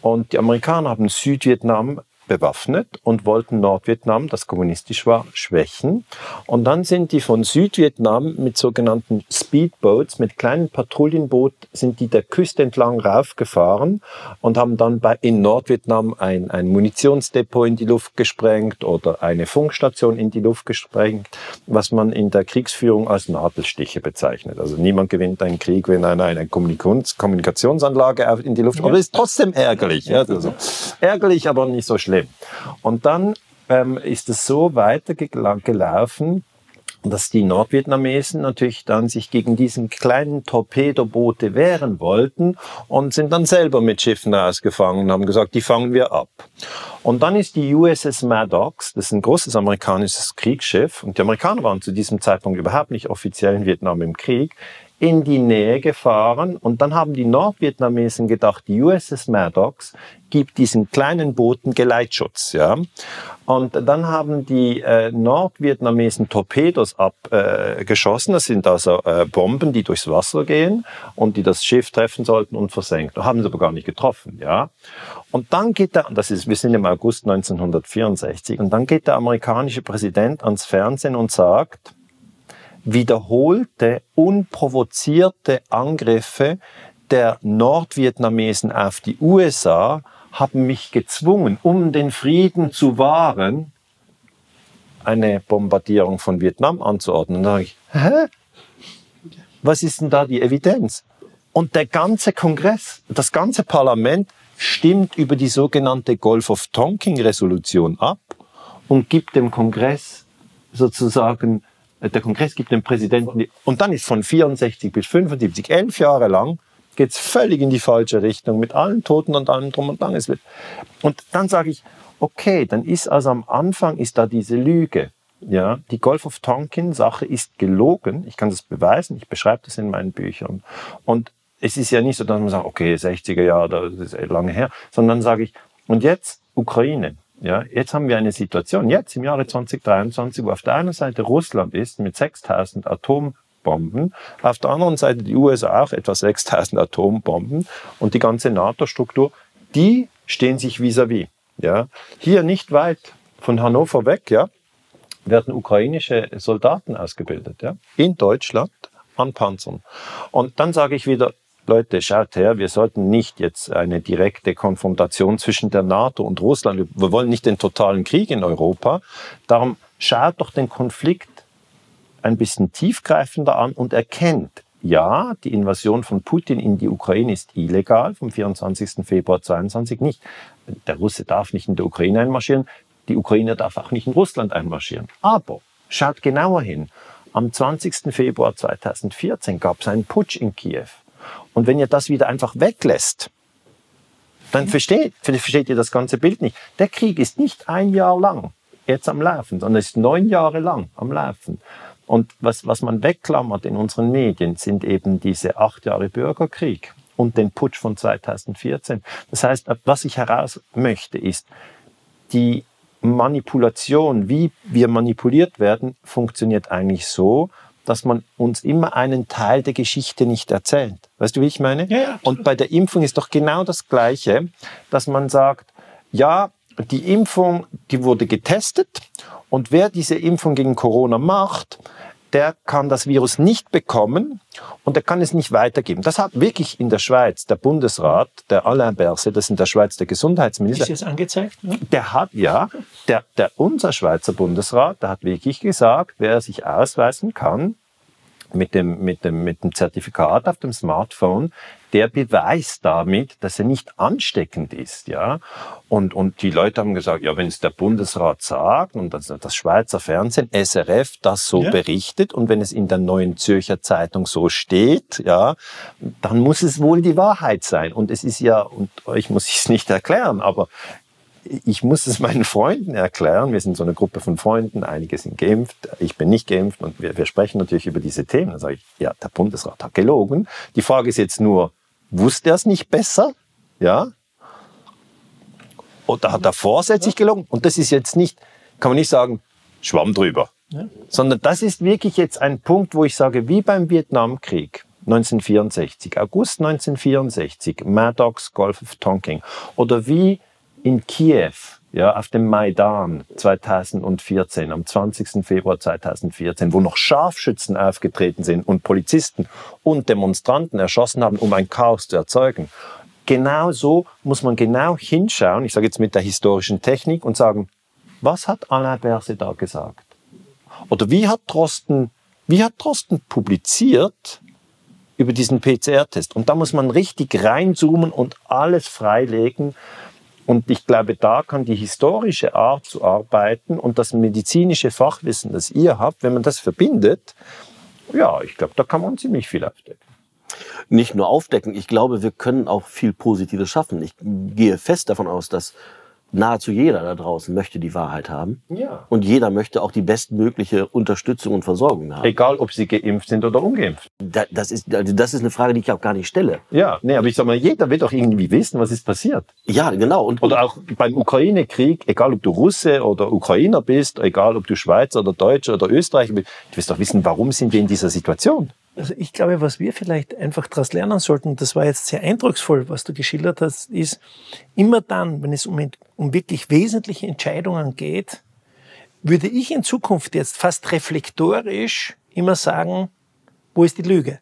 Und die Amerikaner haben Südvietnam bewaffnet und wollten Nordvietnam, das kommunistisch war, schwächen. Und dann sind die von Südvietnam mit sogenannten Speedboats, mit kleinen Patrouillenboot, sind die der Küste entlang raufgefahren und haben dann bei, in Nordvietnam ein, ein Munitionsdepot in die Luft gesprengt oder eine Funkstation in die Luft gesprengt, was man in der Kriegsführung als Nadelstiche bezeichnet. Also niemand gewinnt einen Krieg, wenn einer eine Kommunikationsanlage in die Luft, aber es ist trotzdem ärgerlich. Ja, also ärgerlich, aber nicht so schlimm. Problem. Und dann ähm, ist es so weitergelaufen, dass die Nordvietnamesen natürlich dann sich gegen diesen kleinen Torpedoboote wehren wollten und sind dann selber mit Schiffen rausgefangen und haben gesagt, die fangen wir ab. Und dann ist die USS Maddox, das ist ein großes amerikanisches Kriegsschiff, und die Amerikaner waren zu diesem Zeitpunkt überhaupt nicht offiziell in Vietnam im Krieg, in die Nähe gefahren und dann haben die Nordvietnamesen gedacht, die USS Maddox gibt diesen kleinen Booten Geleitschutz, ja. Und dann haben die äh, Nordvietnamesen Torpedos abgeschossen. Äh, das sind also äh, Bomben, die durchs Wasser gehen und die das Schiff treffen sollten und versenkt. Haben sie aber gar nicht getroffen, ja. Und dann geht der, das ist, wir sind im August 1964, und dann geht der amerikanische Präsident ans Fernsehen und sagt, wiederholte, unprovozierte Angriffe der Nordvietnamesen auf die USA haben mich gezwungen, um den Frieden zu wahren, eine Bombardierung von Vietnam anzuordnen. Sage ich, hä? Was ist denn da die Evidenz? Und der ganze Kongress, das ganze Parlament stimmt über die sogenannte Gulf of Tonking Resolution ab und gibt dem Kongress sozusagen der Kongress gibt dem Präsidenten, die, und dann ist von 64 bis 75, elf Jahre lang, geht's völlig in die falsche Richtung mit allen Toten und allem drum und dran. Und dann sage ich, okay, dann ist also am Anfang ist da diese Lüge. Ja, die Golf of Tonkin Sache ist gelogen. Ich kann das beweisen. Ich beschreibe das in meinen Büchern. Und es ist ja nicht so, dass man sagt, okay, 60er Jahre, das ist lange her, sondern sage ich, und jetzt Ukraine. Ja, jetzt haben wir eine Situation, jetzt im Jahre 2023, wo auf der einen Seite Russland ist mit 6000 Atombomben, auf der anderen Seite die USA auch etwa 6000 Atombomben und die ganze NATO-Struktur, die stehen sich vis-à-vis. -vis. Ja, hier nicht weit von Hannover weg, ja, werden ukrainische Soldaten ausgebildet, ja, in Deutschland an Panzern. Und dann sage ich wieder, Leute, schaut her, wir sollten nicht jetzt eine direkte Konfrontation zwischen der NATO und Russland, wir wollen nicht den totalen Krieg in Europa. Darum schaut doch den Konflikt ein bisschen tiefgreifender an und erkennt, ja, die Invasion von Putin in die Ukraine ist illegal, vom 24. Februar 22 nicht. Der Russe darf nicht in der Ukraine einmarschieren, die Ukraine darf auch nicht in Russland einmarschieren. Aber schaut genauer hin. Am 20. Februar 2014 gab es einen Putsch in Kiew. Und wenn ihr das wieder einfach weglässt, dann versteht, versteht ihr das ganze Bild nicht. Der Krieg ist nicht ein Jahr lang jetzt am Laufen, sondern ist neun Jahre lang am Laufen. Und was, was man wegklammert in unseren Medien, sind eben diese acht Jahre Bürgerkrieg und den Putsch von 2014. Das heißt, was ich heraus möchte, ist, die Manipulation, wie wir manipuliert werden, funktioniert eigentlich so, dass man uns immer einen Teil der Geschichte nicht erzählt. Weißt du, wie ich meine? Ja, ja, und bei der Impfung ist doch genau das Gleiche, dass man sagt, ja, die Impfung, die wurde getestet und wer diese Impfung gegen Corona macht, der kann das Virus nicht bekommen und der kann es nicht weitergeben. Das hat wirklich in der Schweiz der Bundesrat, der Alain Berset, das ist in der Schweiz der Gesundheitsminister. Ist jetzt angezeigt? Ne? Der hat, ja, der, der, unser Schweizer Bundesrat, der hat wirklich gesagt, wer sich ausweisen kann, mit dem, mit dem, mit dem Zertifikat auf dem Smartphone, der beweist damit, dass er nicht ansteckend ist, ja. Und, und die Leute haben gesagt, ja, wenn es der Bundesrat sagt und das, das Schweizer Fernsehen, SRF, das so ja. berichtet und wenn es in der neuen Zürcher Zeitung so steht, ja, dann muss es wohl die Wahrheit sein. Und es ist ja, und euch muss ich es nicht erklären, aber ich muss es meinen Freunden erklären. Wir sind so eine Gruppe von Freunden, einige sind geimpft, ich bin nicht geimpft und wir, wir sprechen natürlich über diese Themen. Dann sage ich, ja, der Bundesrat hat gelogen. Die Frage ist jetzt nur, wusste er es nicht besser? Ja? Oder hat er vorsätzlich gelogen? Und das ist jetzt nicht, kann man nicht sagen, Schwamm drüber. Ja. Sondern das ist wirklich jetzt ein Punkt, wo ich sage, wie beim Vietnamkrieg 1964, August 1964, Maddox, Gulf of Tonking. Oder wie in Kiew, ja, auf dem Maidan 2014, am 20. Februar 2014, wo noch Scharfschützen aufgetreten sind und Polizisten und Demonstranten erschossen haben, um ein Chaos zu erzeugen. Genau so muss man genau hinschauen, ich sage jetzt mit der historischen Technik und sagen, was hat Alain Berset da gesagt? Oder wie hat Drosten, wie hat Drosten publiziert über diesen PCR-Test? Und da muss man richtig reinzoomen und alles freilegen, und ich glaube, da kann die historische Art zu arbeiten und das medizinische Fachwissen, das ihr habt, wenn man das verbindet, ja, ich glaube, da kann man ziemlich viel aufdecken. Nicht nur aufdecken, ich glaube, wir können auch viel Positives schaffen. Ich gehe fest davon aus, dass nahezu jeder da draußen möchte die Wahrheit haben. Ja. Und jeder möchte auch die bestmögliche Unterstützung und Versorgung haben. Egal, ob sie geimpft sind oder ungeimpft. Da, das, ist, also das ist eine Frage, die ich auch gar nicht stelle. Ja, nee, aber ich sag mal, jeder wird doch irgendwie wissen, was ist passiert. Ja, genau. Und, oder auch beim Ukraine-Krieg, egal ob du Russe oder Ukrainer bist, egal ob du Schweizer oder Deutscher oder Österreicher bist, du wirst doch wissen, warum sind wir in dieser Situation. Also ich glaube, was wir vielleicht einfach daraus lernen sollten, das war jetzt sehr eindrucksvoll, was du geschildert hast, ist, immer dann, wenn es um, um wirklich wesentliche Entscheidungen geht, würde ich in Zukunft jetzt fast reflektorisch immer sagen, wo ist die Lüge?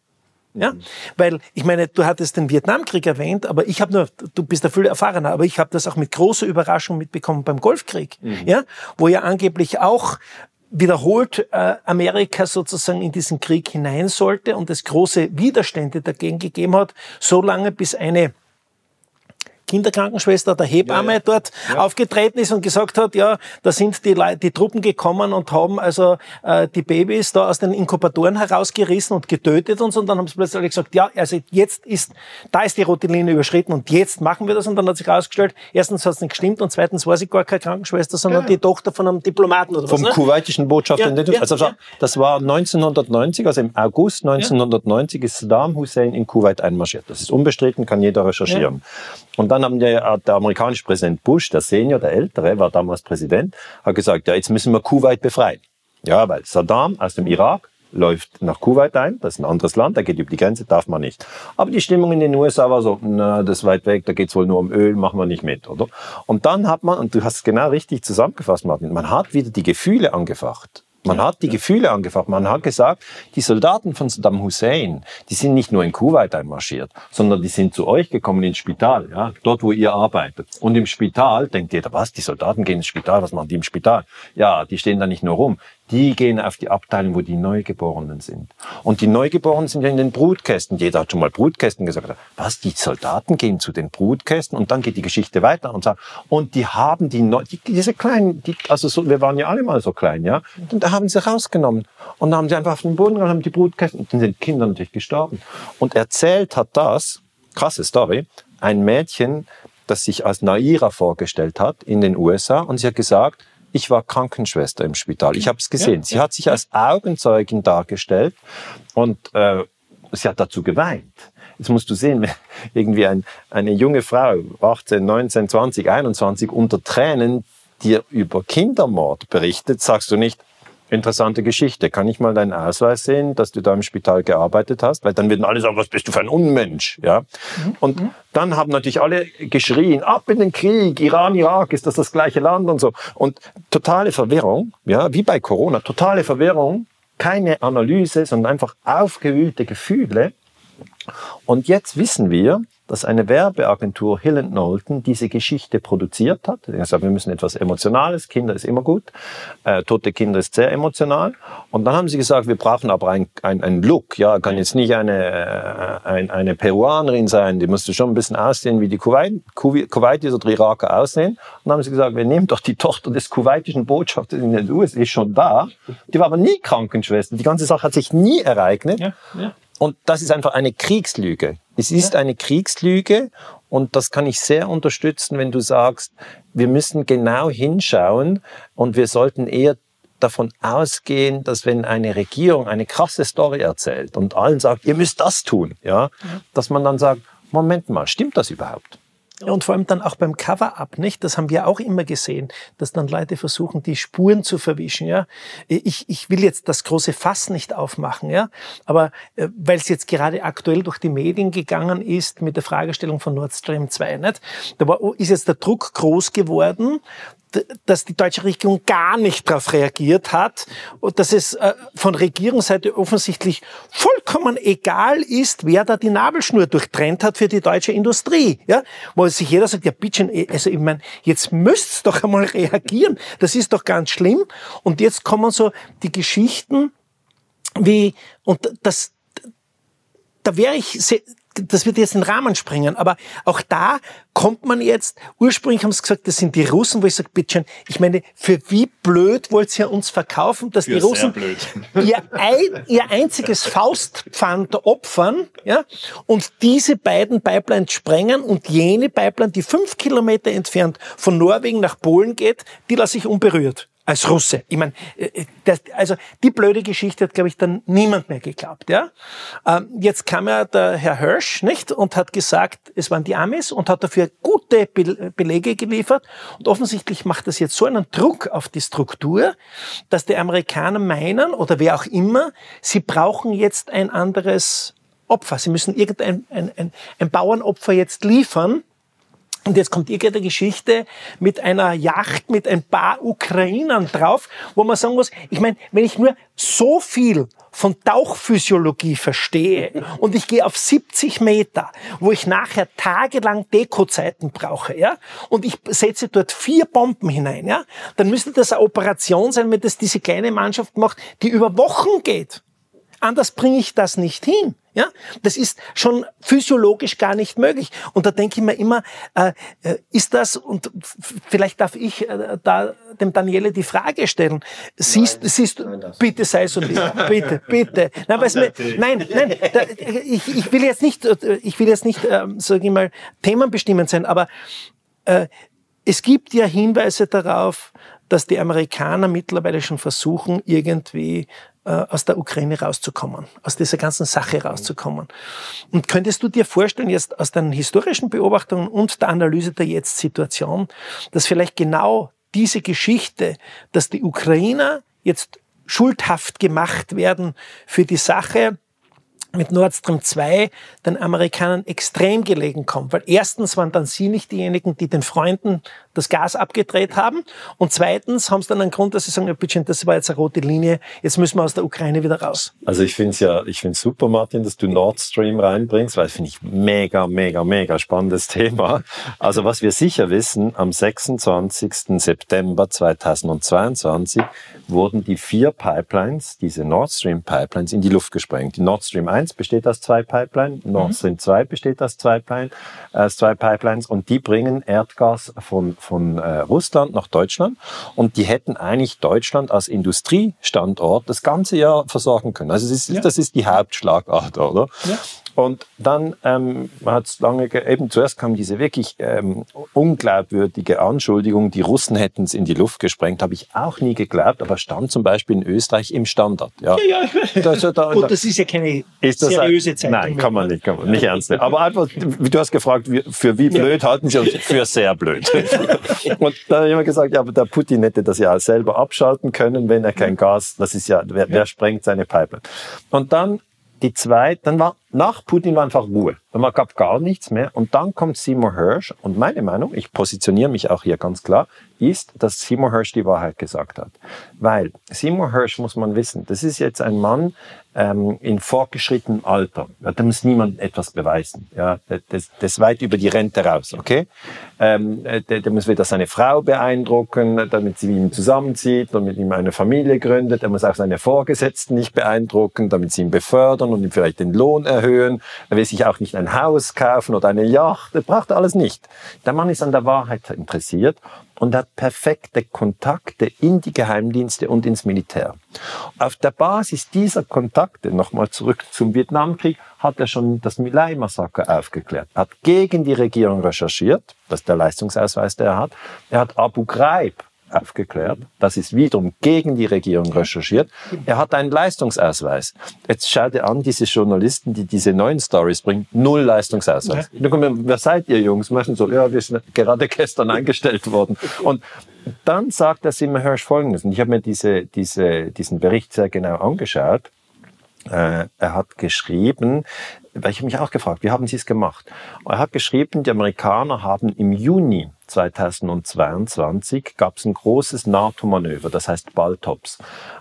Ja, mhm. weil ich meine, du hattest den Vietnamkrieg erwähnt, aber ich habe nur, du bist da viel erfahrener, aber ich habe das auch mit großer Überraschung mitbekommen beim Golfkrieg, mhm. ja, wo ja angeblich auch wiederholt äh, Amerika sozusagen in diesen Krieg hinein sollte und es große Widerstände dagegen gegeben hat, so lange bis eine Kinderkrankenschwester der Hebamme ja, ja. dort ja. aufgetreten ist und gesagt hat, ja, da sind die, Leute, die Truppen gekommen und haben also äh, die Babys da aus den Inkubatoren herausgerissen und getötet und so. Und dann haben sie plötzlich alle gesagt, ja, also jetzt ist, da ist die rote Linie überschritten und jetzt machen wir das. Und dann hat sich herausgestellt, erstens hat es nicht gestimmt und zweitens war sie gar keine Krankenschwester, sondern die Tochter von einem Diplomaten oder Vom was. Vom ne? kuwaitischen Botschafter in den also Das war 1990, also im August 1990 ist Saddam Hussein in Kuwait einmarschiert. Das ist unbestritten, kann jeder recherchieren. Und dann haben der, der amerikanische Präsident Bush, der Senior, der Ältere, war damals Präsident, hat gesagt, ja, jetzt müssen wir Kuwait befreien. Ja, weil Saddam aus dem Irak läuft nach Kuwait ein, das ist ein anderes Land, da geht über die Grenze, darf man nicht. Aber die Stimmung in den USA war so, na, das ist weit weg, da geht's wohl nur um Öl, machen wir nicht mit, oder? Und dann hat man, und du hast es genau richtig zusammengefasst, Martin, man hat wieder die Gefühle angefacht. Man hat die Gefühle angefacht. Man hat gesagt, die Soldaten von Saddam Hussein, die sind nicht nur in Kuwait einmarschiert, sondern die sind zu euch gekommen ins Spital, ja, dort, wo ihr arbeitet. Und im Spital denkt jeder, was, die Soldaten gehen ins Spital, was machen die im Spital? Ja, die stehen da nicht nur rum die gehen auf die Abteilung, wo die Neugeborenen sind. Und die Neugeborenen sind ja in den Brutkästen. Jeder hat schon mal Brutkästen gesagt. Was, die Soldaten gehen zu den Brutkästen und dann geht die Geschichte weiter und sagt, und die haben die, Neu die diese kleinen, die, also so, wir waren ja alle mal so klein, ja, und da haben sie rausgenommen und dann haben sie einfach auf den Boden genommen, haben die Brutkästen, und dann sind Kinder natürlich gestorben. Und erzählt hat das, krasse Story, ein Mädchen, das sich als Naira vorgestellt hat in den USA und sie hat gesagt, ich war Krankenschwester im Spital. Ich habe es gesehen. Ja, sie hat sich als Augenzeugin dargestellt und äh, sie hat dazu geweint. Jetzt musst du sehen, wenn irgendwie ein, eine junge Frau, 18, 19, 20, 21, unter Tränen dir über Kindermord berichtet, sagst du nicht, Interessante Geschichte. Kann ich mal deinen Ausweis sehen, dass du da im Spital gearbeitet hast? Weil dann würden alle sagen, was bist du für ein Unmensch? Ja. Mhm. Und mhm. dann haben natürlich alle geschrien, ab in den Krieg, Iran, Irak, ist das das gleiche Land und so. Und totale Verwirrung, ja, wie bei Corona, totale Verwirrung, keine Analyse, sondern einfach aufgewühlte Gefühle. Und jetzt wissen wir, dass eine Werbeagentur Hill Knowlton diese Geschichte produziert hat. Er sagt, wir müssen etwas Emotionales, Kinder ist immer gut, äh, tote Kinder ist sehr emotional. Und dann haben sie gesagt, wir brauchen aber ein, ein, ein Look, ja, kann jetzt nicht eine, äh, ein, eine Peruanerin sein, die musste schon ein bisschen aussehen, wie die Kuwait, Kuwaitis oder Iraker aussehen. Und dann haben sie gesagt, wir nehmen doch die Tochter des kuwaitischen Botschafters in den USA, ist schon da. Die war aber nie Krankenschwester. Die ganze Sache hat sich nie ereignet. Ja, ja. Und das ist einfach eine Kriegslüge. Es ist ja. eine Kriegslüge und das kann ich sehr unterstützen, wenn du sagst, wir müssen genau hinschauen und wir sollten eher davon ausgehen, dass wenn eine Regierung eine krasse Story erzählt und allen sagt, ihr müsst das tun, ja, ja. dass man dann sagt, Moment mal, stimmt das überhaupt? Und vor allem dann auch beim Cover-up, nicht? Das haben wir auch immer gesehen, dass dann Leute versuchen, die Spuren zu verwischen, ja. Ich, ich will jetzt das große Fass nicht aufmachen, ja. Aber äh, weil es jetzt gerade aktuell durch die Medien gegangen ist mit der Fragestellung von Nord Stream 2, nicht? Da war, ist jetzt der Druck groß geworden, dass die deutsche Regierung gar nicht darauf reagiert hat und dass es äh, von Regierungsseite offensichtlich vollkommen egal ist, wer da die Nabelschnur durchtrennt hat für die deutsche Industrie. Ja? Wo sich jeder sagt, ja bitte, also ich meine, jetzt müsst's doch einmal reagieren. Das ist doch ganz schlimm. Und jetzt kommen so die Geschichten wie, und das, da wäre ich das wird jetzt den Rahmen sprengen, aber auch da kommt man jetzt, ursprünglich haben sie gesagt, das sind die Russen, wo ich sage, bitte schön, ich meine, für wie blöd wollt ihr uns verkaufen, dass für die Russen ihr, ein, ihr einziges Faustpfand opfern ja, und diese beiden Pipelines sprengen und jene Pipeline, die fünf Kilometer entfernt von Norwegen nach Polen geht, die lasse ich unberührt als Russe. Ich meine, äh, das, also die blöde Geschichte hat, glaube ich, dann niemand mehr geglaubt. Ja? Ähm, jetzt kam ja der Herr Hirsch nicht und hat gesagt, es waren die Amis und hat dafür gute Belege geliefert. Und offensichtlich macht das jetzt so einen Druck auf die Struktur, dass die Amerikaner meinen oder wer auch immer, sie brauchen jetzt ein anderes Opfer. Sie müssen irgendein ein, ein, ein Bauernopfer jetzt liefern und jetzt kommt irgendeine Geschichte mit einer Yacht mit ein paar Ukrainern drauf, wo man sagen muss, ich meine, wenn ich nur so viel von Tauchphysiologie verstehe und ich gehe auf 70 Meter, wo ich nachher tagelang Dekozeiten brauche, ja, und ich setze dort vier Bomben hinein, ja, dann müsste das eine Operation sein, wenn das diese kleine Mannschaft macht, die über Wochen geht. Anders bringe ich das nicht hin. Ja, das ist schon physiologisch gar nicht möglich. Und da denke ich mir immer, äh, äh ist das, und vielleicht darf ich äh, da dem Daniele die Frage stellen, siehst, nein, siehst du, bitte sei so lieb, bitte, bitte. Nein, mir, nein, nein, da, ich, ich will jetzt nicht, äh, ich will jetzt nicht, äh, sage ich mal, themenbestimmend sein, aber äh, es gibt ja Hinweise darauf, dass die Amerikaner mittlerweile schon versuchen, irgendwie aus der Ukraine rauszukommen, aus dieser ganzen Sache rauszukommen. Und könntest du dir vorstellen, jetzt aus deinen historischen Beobachtungen und der Analyse der Jetzt-Situation, dass vielleicht genau diese Geschichte, dass die Ukrainer jetzt schuldhaft gemacht werden für die Sache mit Nord Stream 2 den Amerikanern extrem gelegen kommt. Weil erstens waren dann sie nicht diejenigen, die den Freunden das Gas abgedreht haben. Und zweitens haben sie dann einen Grund, dass sie sagen, das war jetzt eine rote Linie, jetzt müssen wir aus der Ukraine wieder raus. Also ich finde es ja, ich finde super, Martin, dass du Nord Stream reinbringst, weil finde ich mega, mega, mega spannendes Thema. Also was wir sicher wissen, am 26. September 2022 wurden die vier Pipelines, diese Nord Stream Pipelines, in die Luft gesprengt. Die Nord Stream 1 besteht aus zwei Pipelines, Nord mhm. Stream 2 besteht aus zwei, Pipeline, äh, zwei Pipelines und die bringen Erdgas von, von äh, Russland nach Deutschland und die hätten eigentlich Deutschland als Industriestandort das ganze Jahr versorgen können. Also das ist, ja. das ist die Hauptschlagader, oder? Ja. Und dann ähm, hat es lange, eben zuerst kam diese wirklich ähm, unglaubwürdige Anschuldigung, die Russen hätten es in die Luft gesprengt, habe ich auch nie geglaubt, aber stand zum Beispiel in Österreich im Standard. Ja, ja, ja. Da, da, Und das ist ja keine ist seriöse Zeitung. Nein, kann man nicht, kann man nicht ernst nehmen. Aber einfach, wie du hast gefragt, für wie blöd ja. halten sie uns für sehr blöd. Und da habe ich immer gesagt, ja, aber der Putin hätte das ja selber abschalten können, wenn er kein Gas, das ist ja, wer, wer sprengt seine Pipeline? Und dann die zweite, dann war nach Putin war einfach Ruhe. Man gab gar nichts mehr. Und dann kommt Seymour Hirsch. Und meine Meinung, ich positioniere mich auch hier ganz klar, ist, dass Seymour Hirsch die Wahrheit gesagt hat. Weil Seymour Hirsch muss man wissen, das ist jetzt ein Mann ähm, in fortgeschrittenem Alter. Ja, da muss niemand etwas beweisen. Ja, das, das weit über die Rente raus, okay? Ähm, der, der muss wieder seine Frau beeindrucken, damit sie mit ihm zusammenzieht und mit ihm eine Familie gründet. Er muss auch seine Vorgesetzten nicht beeindrucken, damit sie ihn befördern und ihm vielleicht den Lohn erhöhen. Er will sich auch nicht ein Haus kaufen oder eine Yacht. Er braucht alles nicht. Der Mann ist an der Wahrheit interessiert und hat perfekte Kontakte in die Geheimdienste und ins Militär. Auf der Basis dieser Kontakte, nochmal zurück zum Vietnamkrieg, hat er schon das Milai-Massaker aufgeklärt, hat gegen die Regierung recherchiert, das ist der Leistungsausweis, der er hat. Er hat Abu Ghraib aufgeklärt. Das ist wiederum gegen die Regierung recherchiert. Er hat einen Leistungsausweis. Jetzt schaut ihr an, diese Journalisten, die diese neuen Stories bringen, null Leistungsausweis. Ja. wer seid ihr Jungs? Machen so, ja, wir sind gerade gestern eingestellt worden. Und dann sagt der Simmer Hirsch Folgendes, und ich habe mir diese, diese, diesen Bericht sehr genau angeschaut. Äh, er hat geschrieben, weil ich habe mich auch gefragt, wie haben Sie es gemacht? Er hat geschrieben, die Amerikaner haben im Juni 2022 gab es ein großes NATO-Manöver, das heißt Baltops.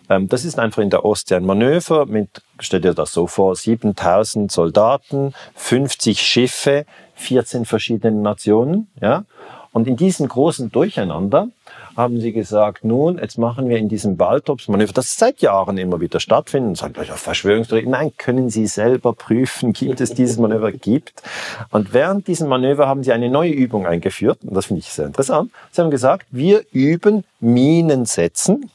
Ähm, das ist einfach in der Ostsee ein Manöver mit, stell dir das so vor, 7000 Soldaten, 50 Schiffe, 14 verschiedene Nationen, ja. Und in diesem großen Durcheinander haben sie gesagt, nun, jetzt machen wir in diesem Baltops-Manöver, das seit Jahren immer wieder stattfindet, sagen gleich auf Verschwörungstheorie, nein, können Sie selber prüfen, gibt es dieses Manöver, gibt. Und während diesem Manöver haben sie eine neue Übung eingeführt, und das finde ich sehr interessant. Sie haben gesagt, wir üben Minen setzen,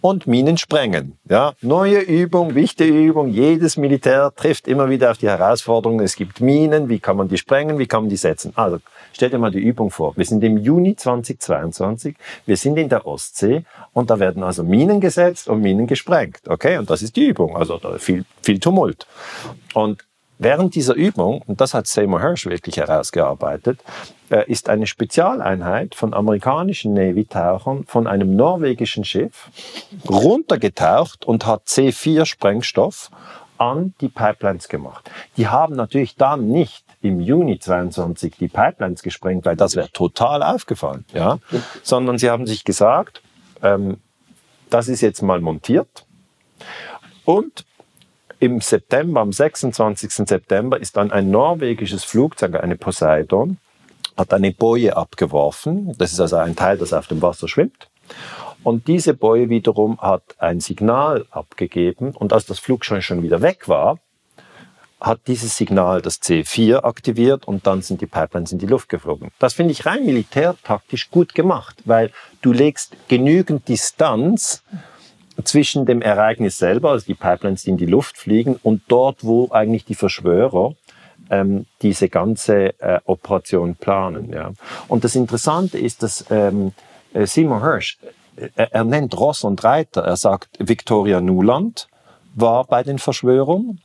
und Minen sprengen. Ja, neue Übung, wichtige Übung. Jedes Militär trifft immer wieder auf die Herausforderungen. Es gibt Minen. Wie kann man die sprengen? Wie kann man die setzen? Also, stell dir mal die Übung vor. Wir sind im Juni 2022. Wir sind in der Ostsee und da werden also Minen gesetzt und Minen gesprengt. Okay? Und das ist die Übung. Also, viel, viel Tumult. Und Während dieser Übung, und das hat Seymour Hirsch wirklich herausgearbeitet, äh, ist eine Spezialeinheit von amerikanischen Navy-Tauchern von einem norwegischen Schiff runtergetaucht und hat C4-Sprengstoff an die Pipelines gemacht. Die haben natürlich dann nicht im Juni 22 die Pipelines gesprengt, weil das wäre total aufgefallen, ja, sondern sie haben sich gesagt, ähm, das ist jetzt mal montiert und im September, am 26. September, ist dann ein norwegisches Flugzeug, eine Poseidon, hat eine Boje abgeworfen. Das ist also ein Teil, das auf dem Wasser schwimmt. Und diese Boje wiederum hat ein Signal abgegeben. Und als das Flugzeug schon wieder weg war, hat dieses Signal das C4 aktiviert und dann sind die Pipelines in die Luft geflogen. Das finde ich rein militärtaktisch gut gemacht, weil du legst genügend Distanz zwischen dem Ereignis selber, also die Pipelines, die in die Luft fliegen, und dort, wo eigentlich die Verschwörer ähm, diese ganze äh, Operation planen. Ja. Und das Interessante ist, dass ähm, äh, Simon Hirsch, äh, er nennt Ross und Reiter, er sagt, Victoria Nuland war bei den Verschwörungen.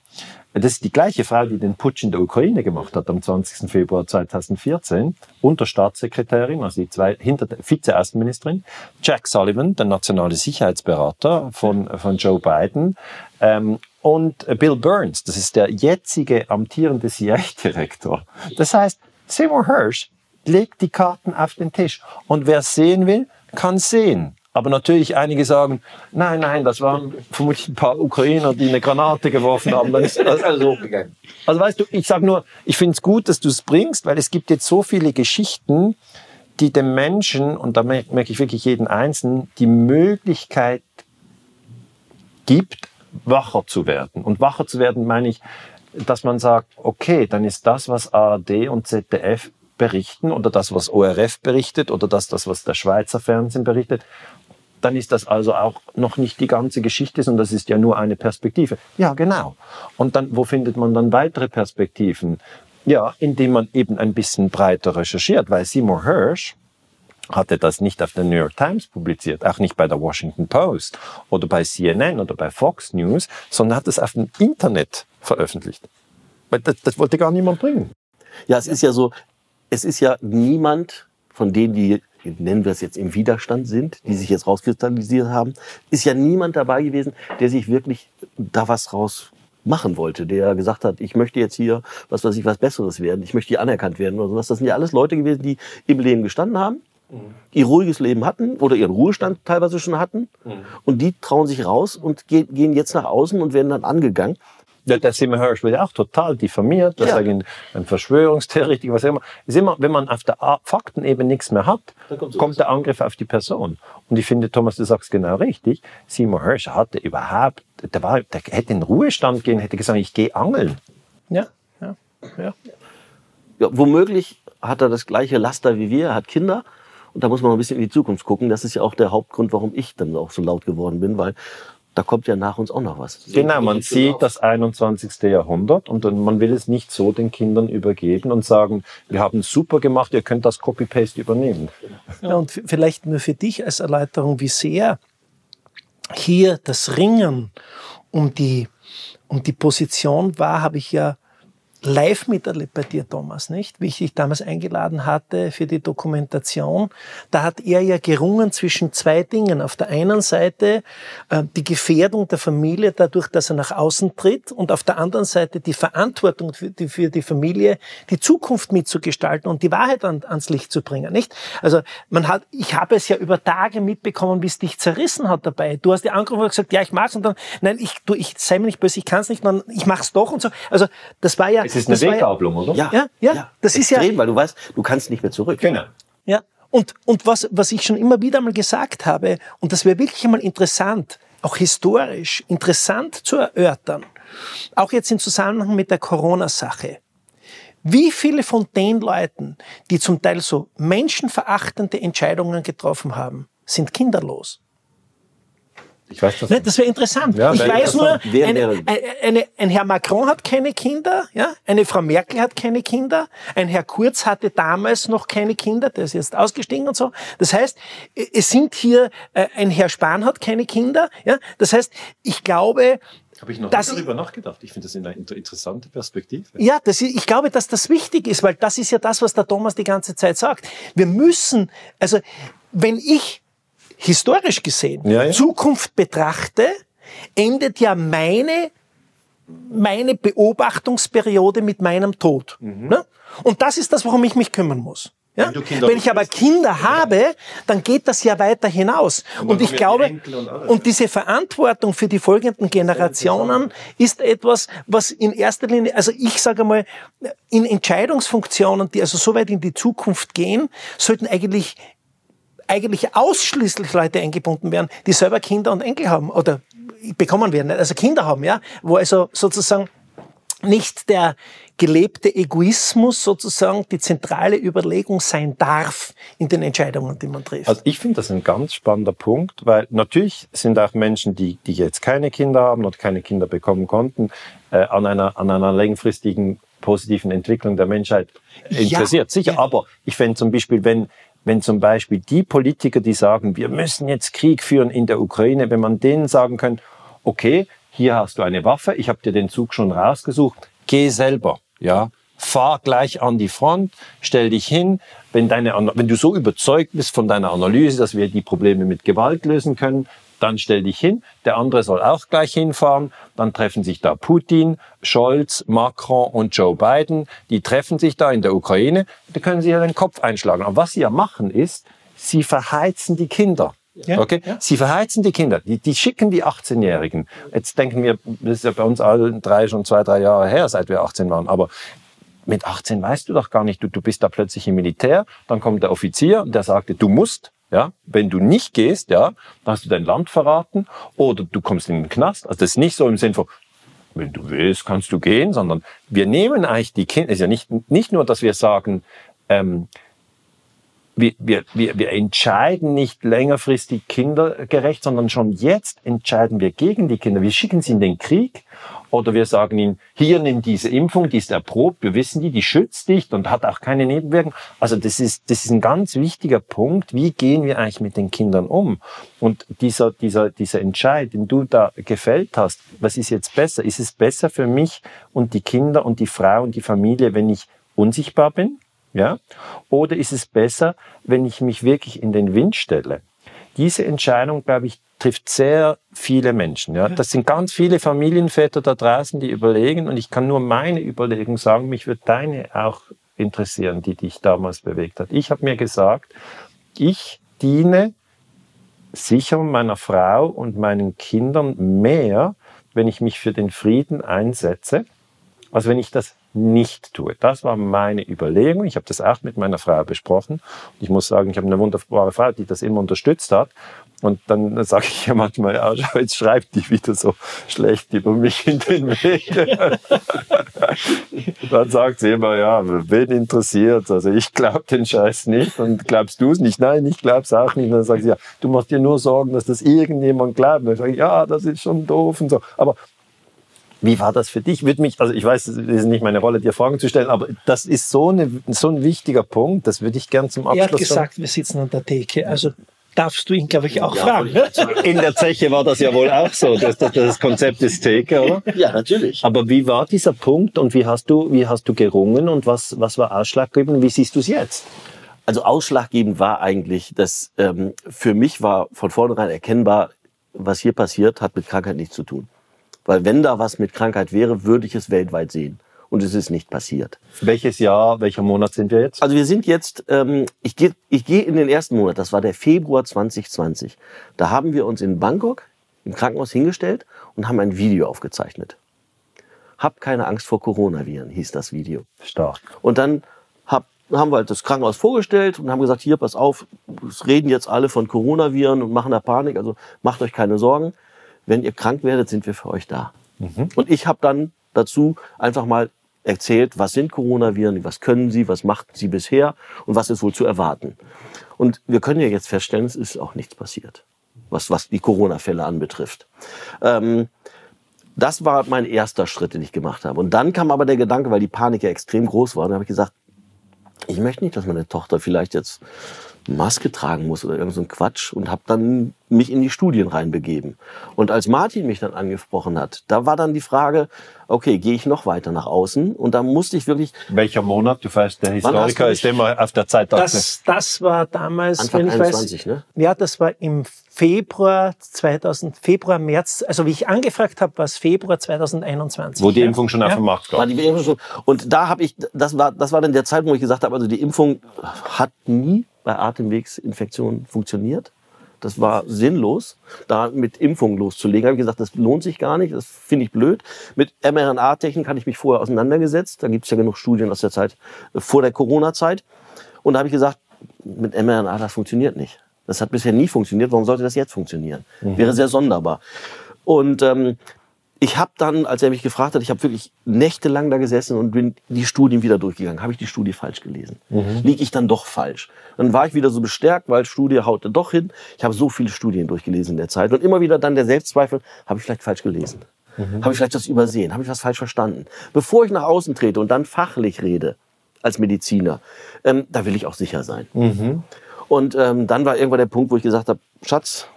das ist die gleiche Frau, die den Putsch in der Ukraine gemacht hat am 20. Februar 2014, unter Staatssekretärin, also die zwei, hinter der Vize-Erstenministerin, Jack Sullivan, der nationale Sicherheitsberater von, von Joe Biden, ähm, und Bill Burns, das ist der jetzige amtierende CIA-Direktor. Das heißt, Seymour Hirsch legt die Karten auf den Tisch. Und wer sehen will, kann sehen. Aber natürlich einige sagen, nein, nein, das waren vermutlich ein paar Ukrainer, die eine Granate geworfen haben. Dann ist das alles hochgegangen. Also weißt du, ich sage nur, ich finde es gut, dass du es bringst, weil es gibt jetzt so viele Geschichten, die dem Menschen, und da merke ich wirklich jeden Einzelnen, die Möglichkeit gibt, wacher zu werden. Und wacher zu werden meine ich, dass man sagt, okay, dann ist das, was ARD und ZDF berichten oder das, was ORF berichtet oder das, das was der Schweizer Fernsehen berichtet, dann ist das also auch noch nicht die ganze Geschichte, sondern das ist ja nur eine Perspektive. Ja, genau. Und dann, wo findet man dann weitere Perspektiven? Ja, indem man eben ein bisschen breiter recherchiert, weil Seymour Hirsch hatte das nicht auf der New York Times publiziert, auch nicht bei der Washington Post oder bei CNN oder bei Fox News, sondern hat es auf dem Internet veröffentlicht. Das, das wollte gar niemand bringen. Ja, es ist ja so, es ist ja niemand von denen, die nennen wir es jetzt im Widerstand sind, die sich jetzt rauskristallisiert haben, ist ja niemand dabei gewesen, der sich wirklich da was raus machen wollte, der gesagt hat, ich möchte jetzt hier, was weiß ich, was Besseres werden, ich möchte hier anerkannt werden oder sowas. Das sind ja alles Leute gewesen, die im Leben gestanden haben, mhm. ihr ruhiges Leben hatten oder ihren Ruhestand teilweise schon hatten mhm. und die trauen sich raus und gehen jetzt nach außen und werden dann angegangen. Der, der Seymour Hirsch wird ja auch total diffamiert, das ja. ist ein Verschwörungstheoretiker, was immer. Ist immer, wenn man auf der Faktenebene nichts mehr hat, kommt der Angriff auf die Person. Und ich finde, Thomas, du sagst genau richtig. Seymour Hirsch hatte überhaupt, der, war, der hätte in den Ruhestand gehen, hätte gesagt, ich gehe angeln. Ja, ja, ja. ja. Womöglich hat er das gleiche Laster wie wir, er hat Kinder. Und da muss man noch ein bisschen in die Zukunft gucken. Das ist ja auch der Hauptgrund, warum ich dann auch so laut geworden bin, weil da kommt ja nach uns auch noch was. Genau, man sieht das 21. Jahrhundert und man will es nicht so den Kindern übergeben und sagen, wir haben es super gemacht, ihr könnt das Copy-Paste übernehmen. Ja, und vielleicht nur für dich als Erläuterung, wie sehr hier das Ringen um die, um die Position war, habe ich ja live miterlebt bei dir, Thomas, nicht? Wie ich dich damals eingeladen hatte für die Dokumentation. Da hat er ja gerungen zwischen zwei Dingen. Auf der einen Seite äh, die Gefährdung der Familie dadurch, dass er nach außen tritt und auf der anderen Seite die Verantwortung für die, für die Familie, die Zukunft mitzugestalten und die Wahrheit an, ans Licht zu bringen, nicht? Also man hat, ich habe es ja über Tage mitbekommen, wie es dich zerrissen hat dabei. Du hast dir angerufen und gesagt, ja, ich mach's und dann, nein, ich, du, ich sei mir nicht böse, ich kann's nicht, sondern ich mach's doch und so. Also das war ja es ist eine Weggabelung, oder? Ja, ja, ja. ja. Das Extrem, ist ja, weil du weißt, du kannst nicht mehr zurück. Genau. Ja. Und, und was, was ich schon immer wieder mal gesagt habe, und das wäre wirklich einmal interessant, auch historisch interessant zu erörtern, auch jetzt im Zusammenhang mit der Corona-Sache. Wie viele von den Leuten, die zum Teil so menschenverachtende Entscheidungen getroffen haben, sind kinderlos? Ich weiß das. Ne, das wäre interessant. Ja, ich weiß nur, eine, eine, ein Herr Macron hat keine Kinder, ja, eine Frau Merkel hat keine Kinder, ein Herr Kurz hatte damals noch keine Kinder, der ist jetzt ausgestiegen und so. Das heißt, es sind hier, äh, ein Herr Spahn hat keine Kinder, ja. Das heißt, ich glaube, habe ich noch das, darüber nachgedacht. Ich finde das eine interessante Perspektive. Ja, das, ich glaube, dass das wichtig ist, weil das ist ja das, was der Thomas die ganze Zeit sagt. Wir müssen, also wenn ich historisch gesehen ja, ja. Zukunft betrachte, endet ja meine meine Beobachtungsperiode mit meinem Tod. Mhm. Ne? Und das ist das, worum ich mich kümmern muss. Ja? Wenn, Wenn ich aber Kinder habe, dann geht das ja weiter hinaus. Und, und ich glaube, und, und, diese Verantwortung für die folgenden Generationen ist etwas, was in erster Linie, also ich sage mal, in Entscheidungsfunktionen, die also so weit in die Zukunft gehen, sollten eigentlich eigentlich ausschließlich Leute eingebunden werden, die selber Kinder und Enkel haben oder bekommen werden, also Kinder haben, ja, wo also sozusagen nicht der gelebte Egoismus sozusagen die zentrale Überlegung sein darf in den Entscheidungen, die man trifft. Also ich finde das ein ganz spannender Punkt, weil natürlich sind auch Menschen, die, die jetzt keine Kinder haben oder keine Kinder bekommen konnten, äh, an, einer, an einer längerfristigen positiven Entwicklung der Menschheit interessiert. Ja, Sicher, ja. aber ich fände zum Beispiel, wenn wenn zum Beispiel die Politiker, die sagen, wir müssen jetzt Krieg führen in der Ukraine, wenn man denen sagen könnte, okay, hier hast du eine Waffe, ich habe dir den Zug schon rausgesucht, geh selber, ja, fahr gleich an die Front, stell dich hin. Wenn, deine, wenn du so überzeugt bist von deiner Analyse, dass wir die Probleme mit Gewalt lösen können, dann stell dich hin. Der andere soll auch gleich hinfahren. Dann treffen sich da Putin, Scholz, Macron und Joe Biden. Die treffen sich da in der Ukraine. Da können sie ja den Kopf einschlagen. Aber was sie ja machen ist, sie verheizen die Kinder. Ja, okay? Ja. Sie verheizen die Kinder, die, die schicken die 18-Jährigen. Jetzt denken wir, das ist ja bei uns allen drei schon zwei, drei Jahre her, seit wir 18 waren. Aber mit 18 weißt du doch gar nicht, du, du bist da plötzlich im Militär, dann kommt der Offizier und der sagte, du musst, ja, wenn du nicht gehst, ja, dann hast du dein Land verraten oder du kommst in den Knast. Also das ist nicht so im Sinn von, wenn du willst, kannst du gehen, sondern wir nehmen eigentlich die Kinder, ist ja nicht, nicht nur, dass wir sagen, ähm, wir, wir, wir, wir entscheiden nicht längerfristig kindergerecht, sondern schon jetzt entscheiden wir gegen die Kinder. Wir schicken sie in den Krieg oder wir sagen ihnen, hier nimm diese Impfung, die ist erprobt, wir wissen die, die schützt dich und hat auch keine Nebenwirkungen. Also das ist, das ist ein ganz wichtiger Punkt. Wie gehen wir eigentlich mit den Kindern um? Und dieser, dieser, dieser Entscheid, den du da gefällt hast, was ist jetzt besser? Ist es besser für mich und die Kinder und die Frau und die Familie, wenn ich unsichtbar bin? Ja? Oder ist es besser, wenn ich mich wirklich in den Wind stelle? Diese Entscheidung, glaube ich, trifft sehr viele Menschen. Ja? Das sind ganz viele Familienväter da draußen, die überlegen. Und ich kann nur meine Überlegung sagen, mich wird deine auch interessieren, die dich damals bewegt hat. Ich habe mir gesagt, ich diene sicher meiner Frau und meinen Kindern mehr, wenn ich mich für den Frieden einsetze, als wenn ich das nicht tue. Das war meine Überlegung. Ich habe das auch mit meiner Frau besprochen. Ich muss sagen, ich habe eine wunderbare Frau, die das immer unterstützt hat. Und dann sage ich ja manchmal, ja, jetzt schreibt die wieder so schlecht über mich in den Medien. dann sagt sie immer, ja, wen interessiert? Also ich glaube den Scheiß nicht und glaubst du es nicht? Nein, ich glaube es auch nicht. Und dann sagt sie, ja, du machst dir nur Sorgen, dass das irgendjemand glaubt. Und dann sage ich, ja, das ist schon doof und so. Aber wie war das für dich? Würde mich, also ich weiß, es ist nicht meine Rolle, dir Fragen zu stellen, aber das ist so, eine, so ein wichtiger Punkt, das würde ich gern zum Abschluss sagen. Er hat gesagt, wir sitzen an der Theke, also darfst du ihn, glaube ich, auch ja, fragen. In der Zeche war das ja wohl auch so, das, das, das Konzept ist Theke, oder? Ja, natürlich. Aber wie war dieser Punkt und wie hast du, wie hast du gerungen und was, was war ausschlaggebend? Wie siehst du es jetzt? Also ausschlaggebend war eigentlich, dass ähm, für mich war von vornherein erkennbar, was hier passiert, hat mit Krankheit nichts zu tun. Weil wenn da was mit Krankheit wäre, würde ich es weltweit sehen. Und es ist nicht passiert. Welches Jahr, welcher Monat sind wir jetzt? Also wir sind jetzt, ähm, ich gehe ich geh in den ersten Monat, das war der Februar 2020. Da haben wir uns in Bangkok im Krankenhaus hingestellt und haben ein Video aufgezeichnet. Hab keine Angst vor Coronaviren, hieß das Video. Stark. Und dann hab, haben wir halt das Krankenhaus vorgestellt und haben gesagt, hier, pass auf, es reden jetzt alle von Coronaviren und machen da Panik, also macht euch keine Sorgen wenn ihr krank werdet, sind wir für euch da. Mhm. Und ich habe dann dazu einfach mal erzählt, was sind Coronaviren, was können sie, was macht sie bisher und was ist wohl zu erwarten. Und wir können ja jetzt feststellen, es ist auch nichts passiert, was, was die Corona-Fälle anbetrifft. Ähm, das war mein erster Schritt, den ich gemacht habe. Und dann kam aber der Gedanke, weil die Panik ja extrem groß war, dann habe ich gesagt, ich möchte nicht, dass meine Tochter vielleicht jetzt Maske tragen muss oder irgend so ein Quatsch und habe dann mich in die Studien reinbegeben. Und als Martin mich dann angesprochen hat, da war dann die Frage, okay, gehe ich noch weiter nach außen? Und da musste ich wirklich... Welcher Monat? Du weißt, der Historiker ist immer auf der Zeit. Das, das war damals, Anfang wenn ich 21, weiß, ne? Ja, das war im Februar 2000, Februar, März, also wie ich angefragt habe, war es Februar 2021. Wo die Impfung schon ja. auf dem Markt war. war und da habe ich, das war, das war dann der Zeitpunkt, wo ich gesagt habe, also die Impfung hat nie bei Atemwegsinfektionen funktioniert. Das war sinnlos, da mit Impfung loszulegen. Habe ich gesagt, das lohnt sich gar nicht, das finde ich blöd. Mit mRNA-Technik hatte ich mich vorher auseinandergesetzt. Da gibt es ja genug Studien aus der Zeit äh, vor der Corona-Zeit. Und da habe ich gesagt, mit mRNA, das funktioniert nicht. Das hat bisher nie funktioniert. Warum sollte das jetzt funktionieren? Mhm. Wäre sehr sonderbar. Und ähm, ich habe dann, als er mich gefragt hat, ich habe wirklich nächtelang da gesessen und bin die Studien wieder durchgegangen. Habe ich die Studie falsch gelesen? Mhm. Liege ich dann doch falsch? Dann war ich wieder so bestärkt, weil Studie haute doch hin. Ich habe so viele Studien durchgelesen in der Zeit und immer wieder dann der Selbstzweifel, habe ich vielleicht falsch gelesen? Mhm. Habe ich vielleicht das übersehen? Habe ich was falsch verstanden? Bevor ich nach außen trete und dann fachlich rede als Mediziner, ähm, da will ich auch sicher sein. Mhm. Und ähm, dann war irgendwann der Punkt, wo ich gesagt habe, Schatz,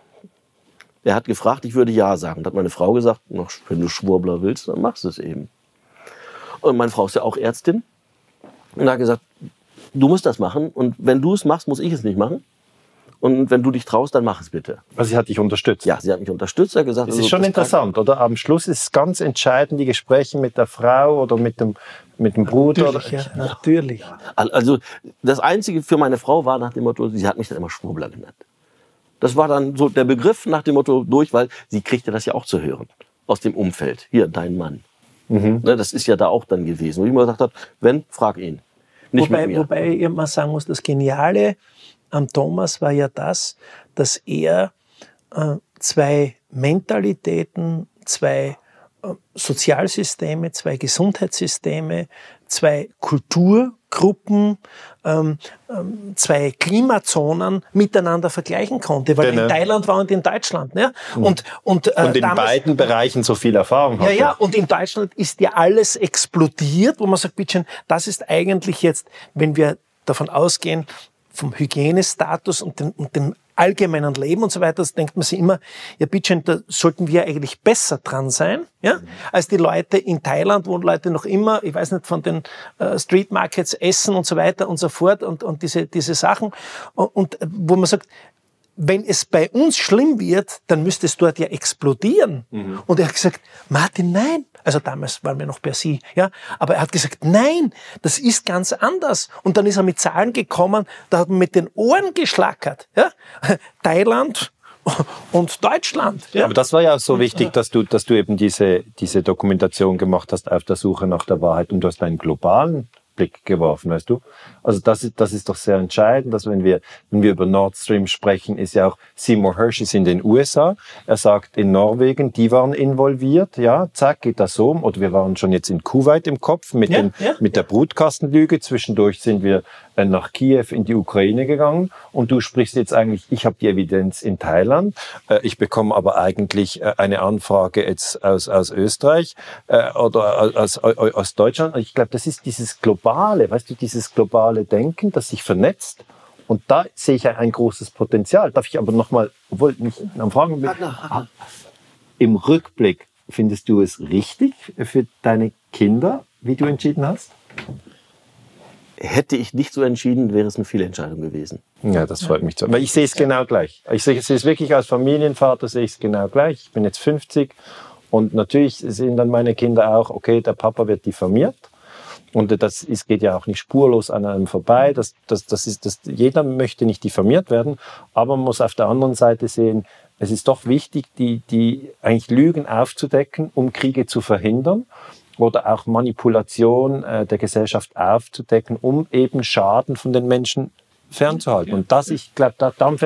Er hat gefragt, ich würde ja sagen. Da hat meine Frau gesagt, wenn du Schwurbler willst, dann machst du es eben. Und meine Frau ist ja auch Ärztin. Und hat gesagt, du musst das machen. Und wenn du es machst, muss ich es nicht machen. Und wenn du dich traust, dann mach es bitte. Also sie hat dich unterstützt? Ja, sie hat mich unterstützt. Er hat gesagt, das ist also, schon das interessant, oder? Am Schluss ist es ganz entscheidend, die Gespräche mit der Frau oder mit dem, mit dem Bruder. Natürlich, ja, natürlich. Also das Einzige für meine Frau war nach dem Motto, sie hat mich dann immer Schwurbler genannt. Das war dann so der Begriff nach dem Motto durch, weil sie kriegte das ja auch zu hören aus dem Umfeld. Hier, dein Mann. Mhm. Ne, das ist ja da auch dann gewesen. Wo ich immer gesagt habe, wenn, frag ihn. Nicht wobei, mit mir. wobei ich mal sagen muss, das Geniale am Thomas war ja das, dass er äh, zwei Mentalitäten, zwei Sozialsysteme, zwei Gesundheitssysteme, zwei Kulturgruppen, ähm, ähm, zwei Klimazonen miteinander vergleichen konnte, weil er in Thailand war und in Deutschland. Ne? Und, und, äh, und in damals, beiden Bereichen so viel Erfahrung hat. Ja, ja, und in Deutschland ist ja alles explodiert, wo man sagt, bitte, das ist eigentlich jetzt, wenn wir davon ausgehen, vom Hygienestatus und, den, und dem allgemeinen Leben und so weiter, das denkt man sich immer, ja bitte, da sollten wir eigentlich besser dran sein, ja, als die Leute in Thailand, wo Leute noch immer, ich weiß nicht, von den äh, Street Markets essen und so weiter und so fort und, und diese, diese Sachen und, und wo man sagt, wenn es bei uns schlimm wird, dann müsste es dort ja explodieren. Mhm. Und er hat gesagt, Martin, nein. Also damals waren wir noch per Sie, ja. Aber er hat gesagt, nein, das ist ganz anders. Und dann ist er mit Zahlen gekommen, da hat man mit den Ohren geschlackert, ja. Thailand, und Deutschland. Ja. Aber das war ja auch so wichtig, dass du, dass du eben diese, diese Dokumentation gemacht hast auf der Suche nach der Wahrheit und du hast einen globalen Blick geworfen, weißt du? Also das ist, das ist doch sehr entscheidend, dass wenn wir, wenn wir über Nord Stream sprechen, ist ja auch Seymour Hersh ist in den USA. Er sagt, in Norwegen, die waren involviert, ja, zack, geht das so. Oder wir waren schon jetzt in Kuwait im Kopf mit, ja, den, ja. mit der Brutkastenlüge. Zwischendurch sind wir äh, nach Kiew in die Ukraine gegangen und du sprichst jetzt eigentlich, ich habe die Evidenz in Thailand, äh, ich bekomme aber eigentlich äh, eine Anfrage jetzt aus, aus Österreich oder aus, aus Deutschland. Ich glaube, das ist dieses globale, weißt du, dieses globale Denken, das sich vernetzt. Und da sehe ich ein großes Potenzial. Darf ich aber nochmal, obwohl mich am Fragen bin, im Rückblick, findest du es richtig für deine Kinder, wie du entschieden hast? hätte ich nicht so entschieden, wäre es eine Fehlentscheidung gewesen. Ja, das freut mich zu. Aber ich sehe es genau gleich. Ich sehe, es wirklich als Familienvater sehe ich es genau gleich. Ich bin jetzt 50 und natürlich sehen dann meine Kinder auch, okay, der Papa wird diffamiert. Und das ist, geht ja auch nicht spurlos an einem vorbei. Das, das, das ist, das, jeder möchte nicht diffamiert werden, aber man muss auf der anderen Seite sehen, es ist doch wichtig, die, die eigentlich Lügen aufzudecken, um Kriege zu verhindern oder auch Manipulation äh, der Gesellschaft aufzudecken, um eben Schaden von den Menschen fernzuhalten. Und das, ich glaube, da, darum,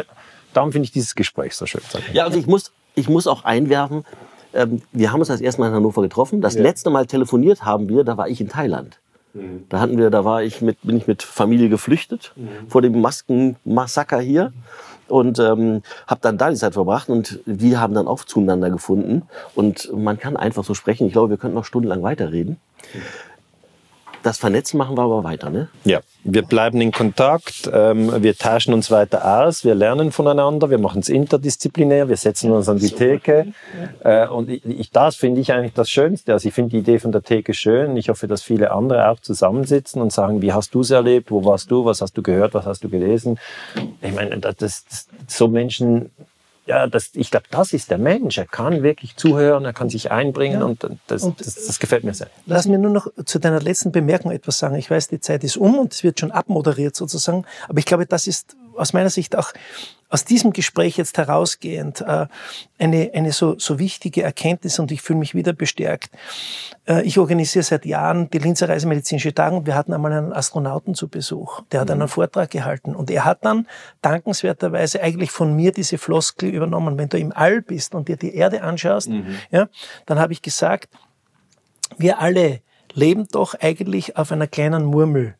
darum finde ich dieses Gespräch so schön. Ja, also ich muss, ich muss auch einwerfen, ähm, wir haben uns das erste Mal in Hannover getroffen. Das ja. letzte Mal telefoniert haben wir, da war ich in Thailand. Mhm. Da hatten wir, da war ich mit, bin ich mit Familie geflüchtet mhm. vor dem Maskenmassaker hier und ähm, habe dann da die Zeit verbracht und wir haben dann auch zueinander gefunden und man kann einfach so sprechen. Ich glaube, wir könnten noch stundenlang weiterreden. Das Vernetzen machen wir aber weiter, ne? Ja, wir bleiben in Kontakt, ähm, wir tauschen uns weiter aus, wir lernen voneinander, wir machen es interdisziplinär, wir setzen uns an die Theke. Äh, und ich, das finde ich eigentlich das Schönste. Also ich finde die Idee von der Theke schön. Ich hoffe, dass viele andere auch zusammensitzen und sagen, wie hast du es erlebt, wo warst du, was hast du gehört, was hast du gelesen. Ich meine, das, das, so Menschen ja, das, ich glaube, das ist der Mensch. Er kann wirklich zuhören, er kann sich einbringen ja. und, das, und das, das, gefällt mir sehr. Lass mir nur noch zu deiner letzten Bemerkung etwas sagen. Ich weiß, die Zeit ist um und es wird schon abmoderiert sozusagen, aber ich glaube, das ist aus meiner Sicht auch aus diesem Gespräch jetzt herausgehend äh, eine, eine so, so wichtige Erkenntnis und ich fühle mich wieder bestärkt. Äh, ich organisiere seit Jahren die Linzer Reisemedizinische Tage und wir hatten einmal einen Astronauten zu Besuch. Der hat mhm. einen Vortrag gehalten und er hat dann dankenswerterweise eigentlich von mir diese Floskel übernommen. Wenn du im All bist und dir die Erde anschaust, mhm. ja, dann habe ich gesagt, wir alle leben doch eigentlich auf einer kleinen Murmel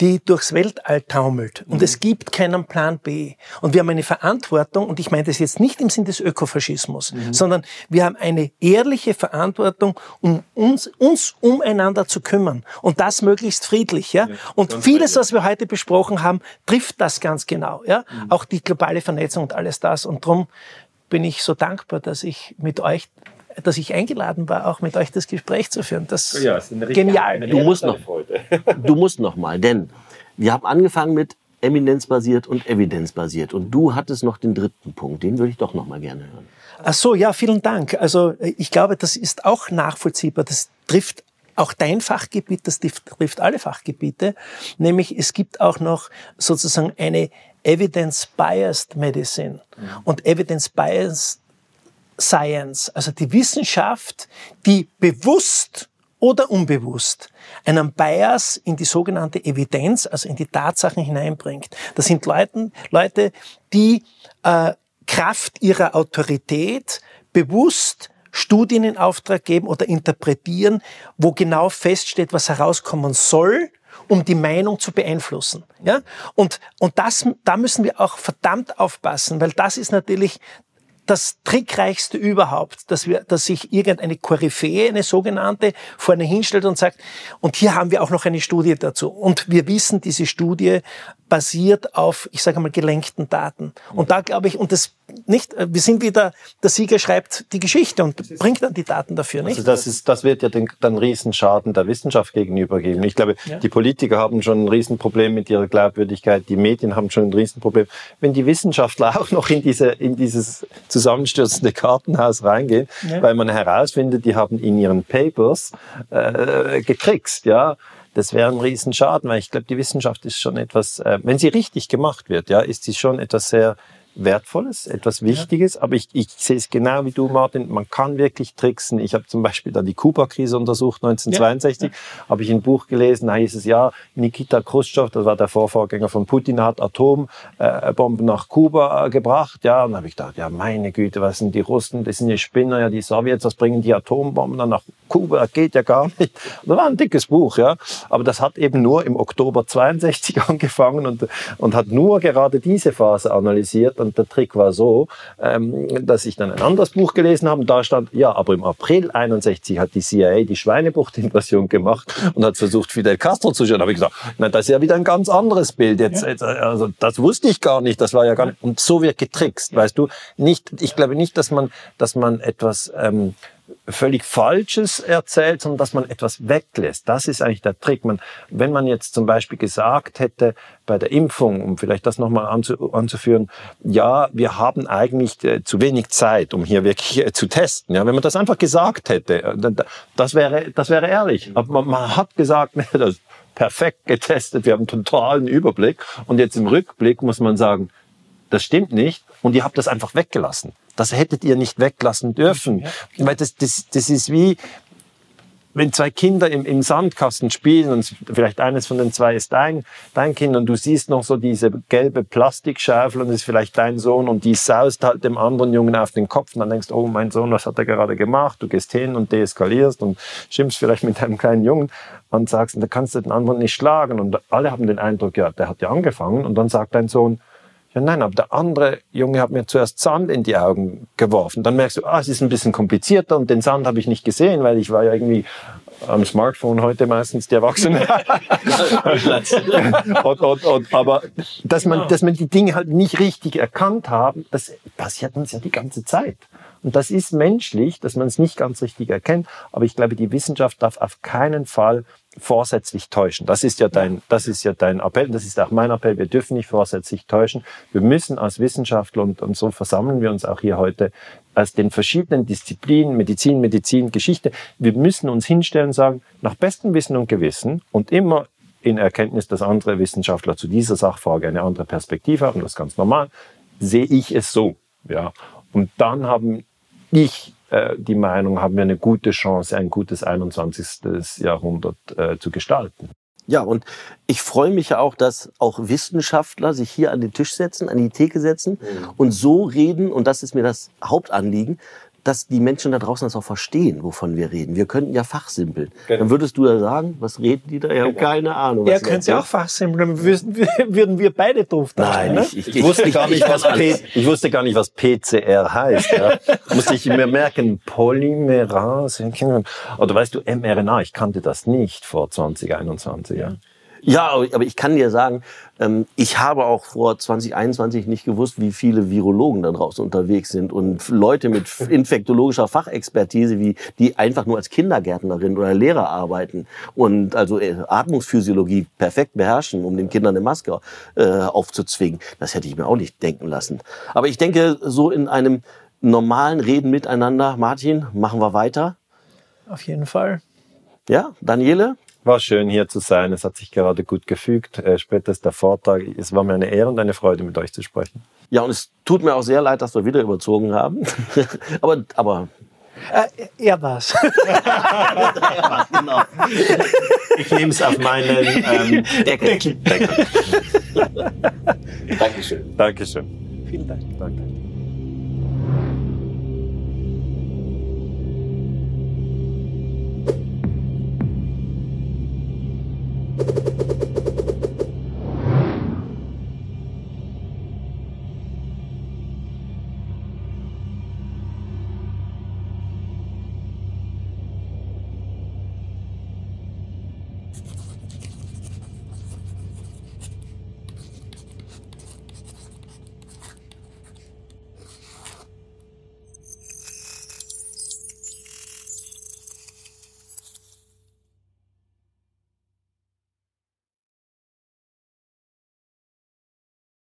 die durchs Weltall taumelt und mhm. es gibt keinen Plan B. Und wir haben eine Verantwortung, und ich meine das jetzt nicht im Sinn des Ökofaschismus, mhm. sondern wir haben eine ehrliche Verantwortung, um uns, uns umeinander zu kümmern. Und das möglichst friedlich. Ja? ja und vieles, was wir heute besprochen haben, trifft das ganz genau. Ja? Mhm. Auch die globale Vernetzung und alles das. Und drum bin ich so dankbar, dass ich mit euch dass ich eingeladen war, auch mit euch das Gespräch zu führen. Das ja, ist genial. Du musst noch, du musst noch mal, denn wir haben angefangen mit eminenzbasiert und evidenzbasiert und du hattest noch den dritten Punkt, den würde ich doch noch mal gerne hören. Ach so, ja, vielen Dank. Also ich glaube, das ist auch nachvollziehbar. Das trifft auch dein Fachgebiet, das trifft alle Fachgebiete, nämlich es gibt auch noch sozusagen eine Evidence-Biased Medicine. Mhm. Und Evidence-Biased Science, also die Wissenschaft, die bewusst oder unbewusst einen Bias in die sogenannte Evidenz, also in die Tatsachen hineinbringt. Das sind Leute, Leute die äh, Kraft ihrer Autorität bewusst Studien in Auftrag geben oder interpretieren, wo genau feststeht, was herauskommen soll, um die Meinung zu beeinflussen. Ja? Und, und das, da müssen wir auch verdammt aufpassen, weil das ist natürlich das Trickreichste überhaupt, dass wir, dass sich irgendeine Koryphäe, eine sogenannte, vorne hinstellt und sagt, und hier haben wir auch noch eine Studie dazu. Und wir wissen, diese Studie basiert auf, ich sage mal, gelenkten Daten. Und da glaube ich, und das nicht, wir sind wieder, der Sieger schreibt die Geschichte und bringt dann die Daten dafür, nicht? Also das ist, das wird ja den, dann Riesenschaden der Wissenschaft gegenüber geben. Ich glaube, ja. die Politiker haben schon ein Riesenproblem mit ihrer Glaubwürdigkeit, die Medien haben schon ein Riesenproblem. Wenn die Wissenschaftler auch noch in diese, in dieses zusammenstürzende Kartenhaus reingehen, ja. weil man herausfindet, die haben in ihren Papers äh, getrickst, ja, das wäre ein Riesenschaden, weil ich glaube, die Wissenschaft ist schon etwas, äh, wenn sie richtig gemacht wird, ja, ist sie schon etwas sehr Wertvolles, etwas Wichtiges, ja. aber ich, ich sehe es genau wie du, Martin, man kann wirklich tricksen. Ich habe zum Beispiel da die Kuba-Krise untersucht, 1962, ja. ja. habe ich ein Buch gelesen, da hieß es, ja, Nikita Khrushchev, das war der Vorvorgänger von Putin, hat Atombomben nach Kuba äh, gebracht, ja, und dann habe ich gedacht, ja, meine Güte, was sind die Russen, das sind die Spinner, ja, die Sowjets, was bringen die Atombomben dann nach Kuba, das geht ja gar nicht. Das war ein dickes Buch, ja, aber das hat eben nur im Oktober 62 angefangen und, und hat nur gerade diese Phase analysiert und der Trick war so, ähm, dass ich dann ein anderes Buch gelesen habe und da stand, ja, aber im April 61 hat die CIA die Schweinebucht-Invasion gemacht und hat versucht, Fidel Castro zu schauen. Da habe ich gesagt, na, das ist ja wieder ein ganz anderes Bild. Jetzt, ja. also das wusste ich gar nicht. Das war ja gar nicht. Und so wird getrickst, weißt du. Nicht, ich glaube nicht, dass man, dass man etwas ähm, völlig Falsches erzählt, sondern dass man etwas weglässt. Das ist eigentlich der Trick. Man, wenn man jetzt zum Beispiel gesagt hätte bei der Impfung, um vielleicht das nochmal anzu, anzuführen, ja, wir haben eigentlich äh, zu wenig Zeit, um hier wirklich äh, zu testen. Ja, wenn man das einfach gesagt hätte, äh, das wäre, das wäre ehrlich. Aber man, man hat gesagt, das ist perfekt getestet, wir haben einen totalen Überblick. Und jetzt im Rückblick muss man sagen, das stimmt nicht und ihr habt das einfach weggelassen. Das hättet ihr nicht weglassen dürfen. Weil das, das, das ist wie, wenn zwei Kinder im, im Sandkasten spielen und vielleicht eines von den zwei ist dein, dein Kind und du siehst noch so diese gelbe Plastikschaufel und ist vielleicht dein Sohn und die saust halt dem anderen Jungen auf den Kopf und dann denkst, oh mein Sohn, was hat er gerade gemacht? Du gehst hin und deeskalierst und schimpfst vielleicht mit deinem kleinen Jungen und sagst, da kannst du den anderen nicht schlagen und alle haben den Eindruck, ja, der hat ja angefangen und dann sagt dein Sohn, ja, nein, aber der andere Junge hat mir zuerst Sand in die Augen geworfen. Dann merkst du, ah, es ist ein bisschen komplizierter und den Sand habe ich nicht gesehen, weil ich war ja irgendwie am Smartphone heute meistens die Erwachsenen. und, und, und, aber dass man, dass man die Dinge halt nicht richtig erkannt haben, das passiert uns ja die ganze Zeit. Und das ist menschlich, dass man es nicht ganz richtig erkennt. Aber ich glaube, die Wissenschaft darf auf keinen Fall vorsätzlich täuschen. Das ist ja dein, das ist ja dein Appell, das ist auch mein Appell. Wir dürfen nicht vorsätzlich täuschen. Wir müssen als Wissenschaftler und, und so versammeln wir uns auch hier heute aus den verschiedenen Disziplinen, Medizin, Medizin, Geschichte. Wir müssen uns hinstellen und sagen, nach bestem Wissen und Gewissen und immer in Erkenntnis, dass andere Wissenschaftler zu dieser Sachfrage eine andere Perspektive haben, das ist ganz normal, sehe ich es so, ja. Und dann haben ich äh, die Meinung, haben wir eine gute Chance, ein gutes 21. Jahrhundert äh, zu gestalten. Ja, und ich freue mich ja auch, dass auch Wissenschaftler sich hier an den Tisch setzen, an die Theke setzen mhm. und so reden, und das ist mir das Hauptanliegen, dass die Menschen da draußen das auch verstehen, wovon wir reden. Wir könnten ja fachsimpeln. Genau. Dann würdest du ja sagen, was reden die da? Ich habe genau. keine Ahnung. Ja, könnt ihr auch fachsimpeln, dann würden wir beide doof Nein, ne? ich, ich, ich, wusste gar nicht, was P ich wusste gar nicht, was PCR heißt. Ja. Musste ich mir merken, Polymerase. Oder weißt du, mRNA, ich kannte das nicht vor 2021. Ja. Ja, aber ich kann dir sagen, ähm, ich habe auch vor 2021 nicht gewusst, wie viele Virologen da draußen unterwegs sind und Leute mit infektologischer Fachexpertise, wie die einfach nur als Kindergärtnerin oder Lehrer arbeiten und also äh, Atmungsphysiologie perfekt beherrschen, um den Kindern eine Maske äh, aufzuzwingen. Das hätte ich mir auch nicht denken lassen. Aber ich denke, so in einem normalen Reden miteinander, Martin, machen wir weiter. Auf jeden Fall. Ja, Daniele? War schön hier zu sein. Es hat sich gerade gut gefügt. Äh, spätestens der Vortag. Es war mir eine Ehre und eine Freude, mit euch zu sprechen. Ja, und es tut mir auch sehr leid, dass wir wieder überzogen haben. aber, aber äh, er war's. genau. Ich nehme es auf meinen ähm, Deckel. Deckel. Dankeschön. Dankeschön. Vielen Dank. Danke.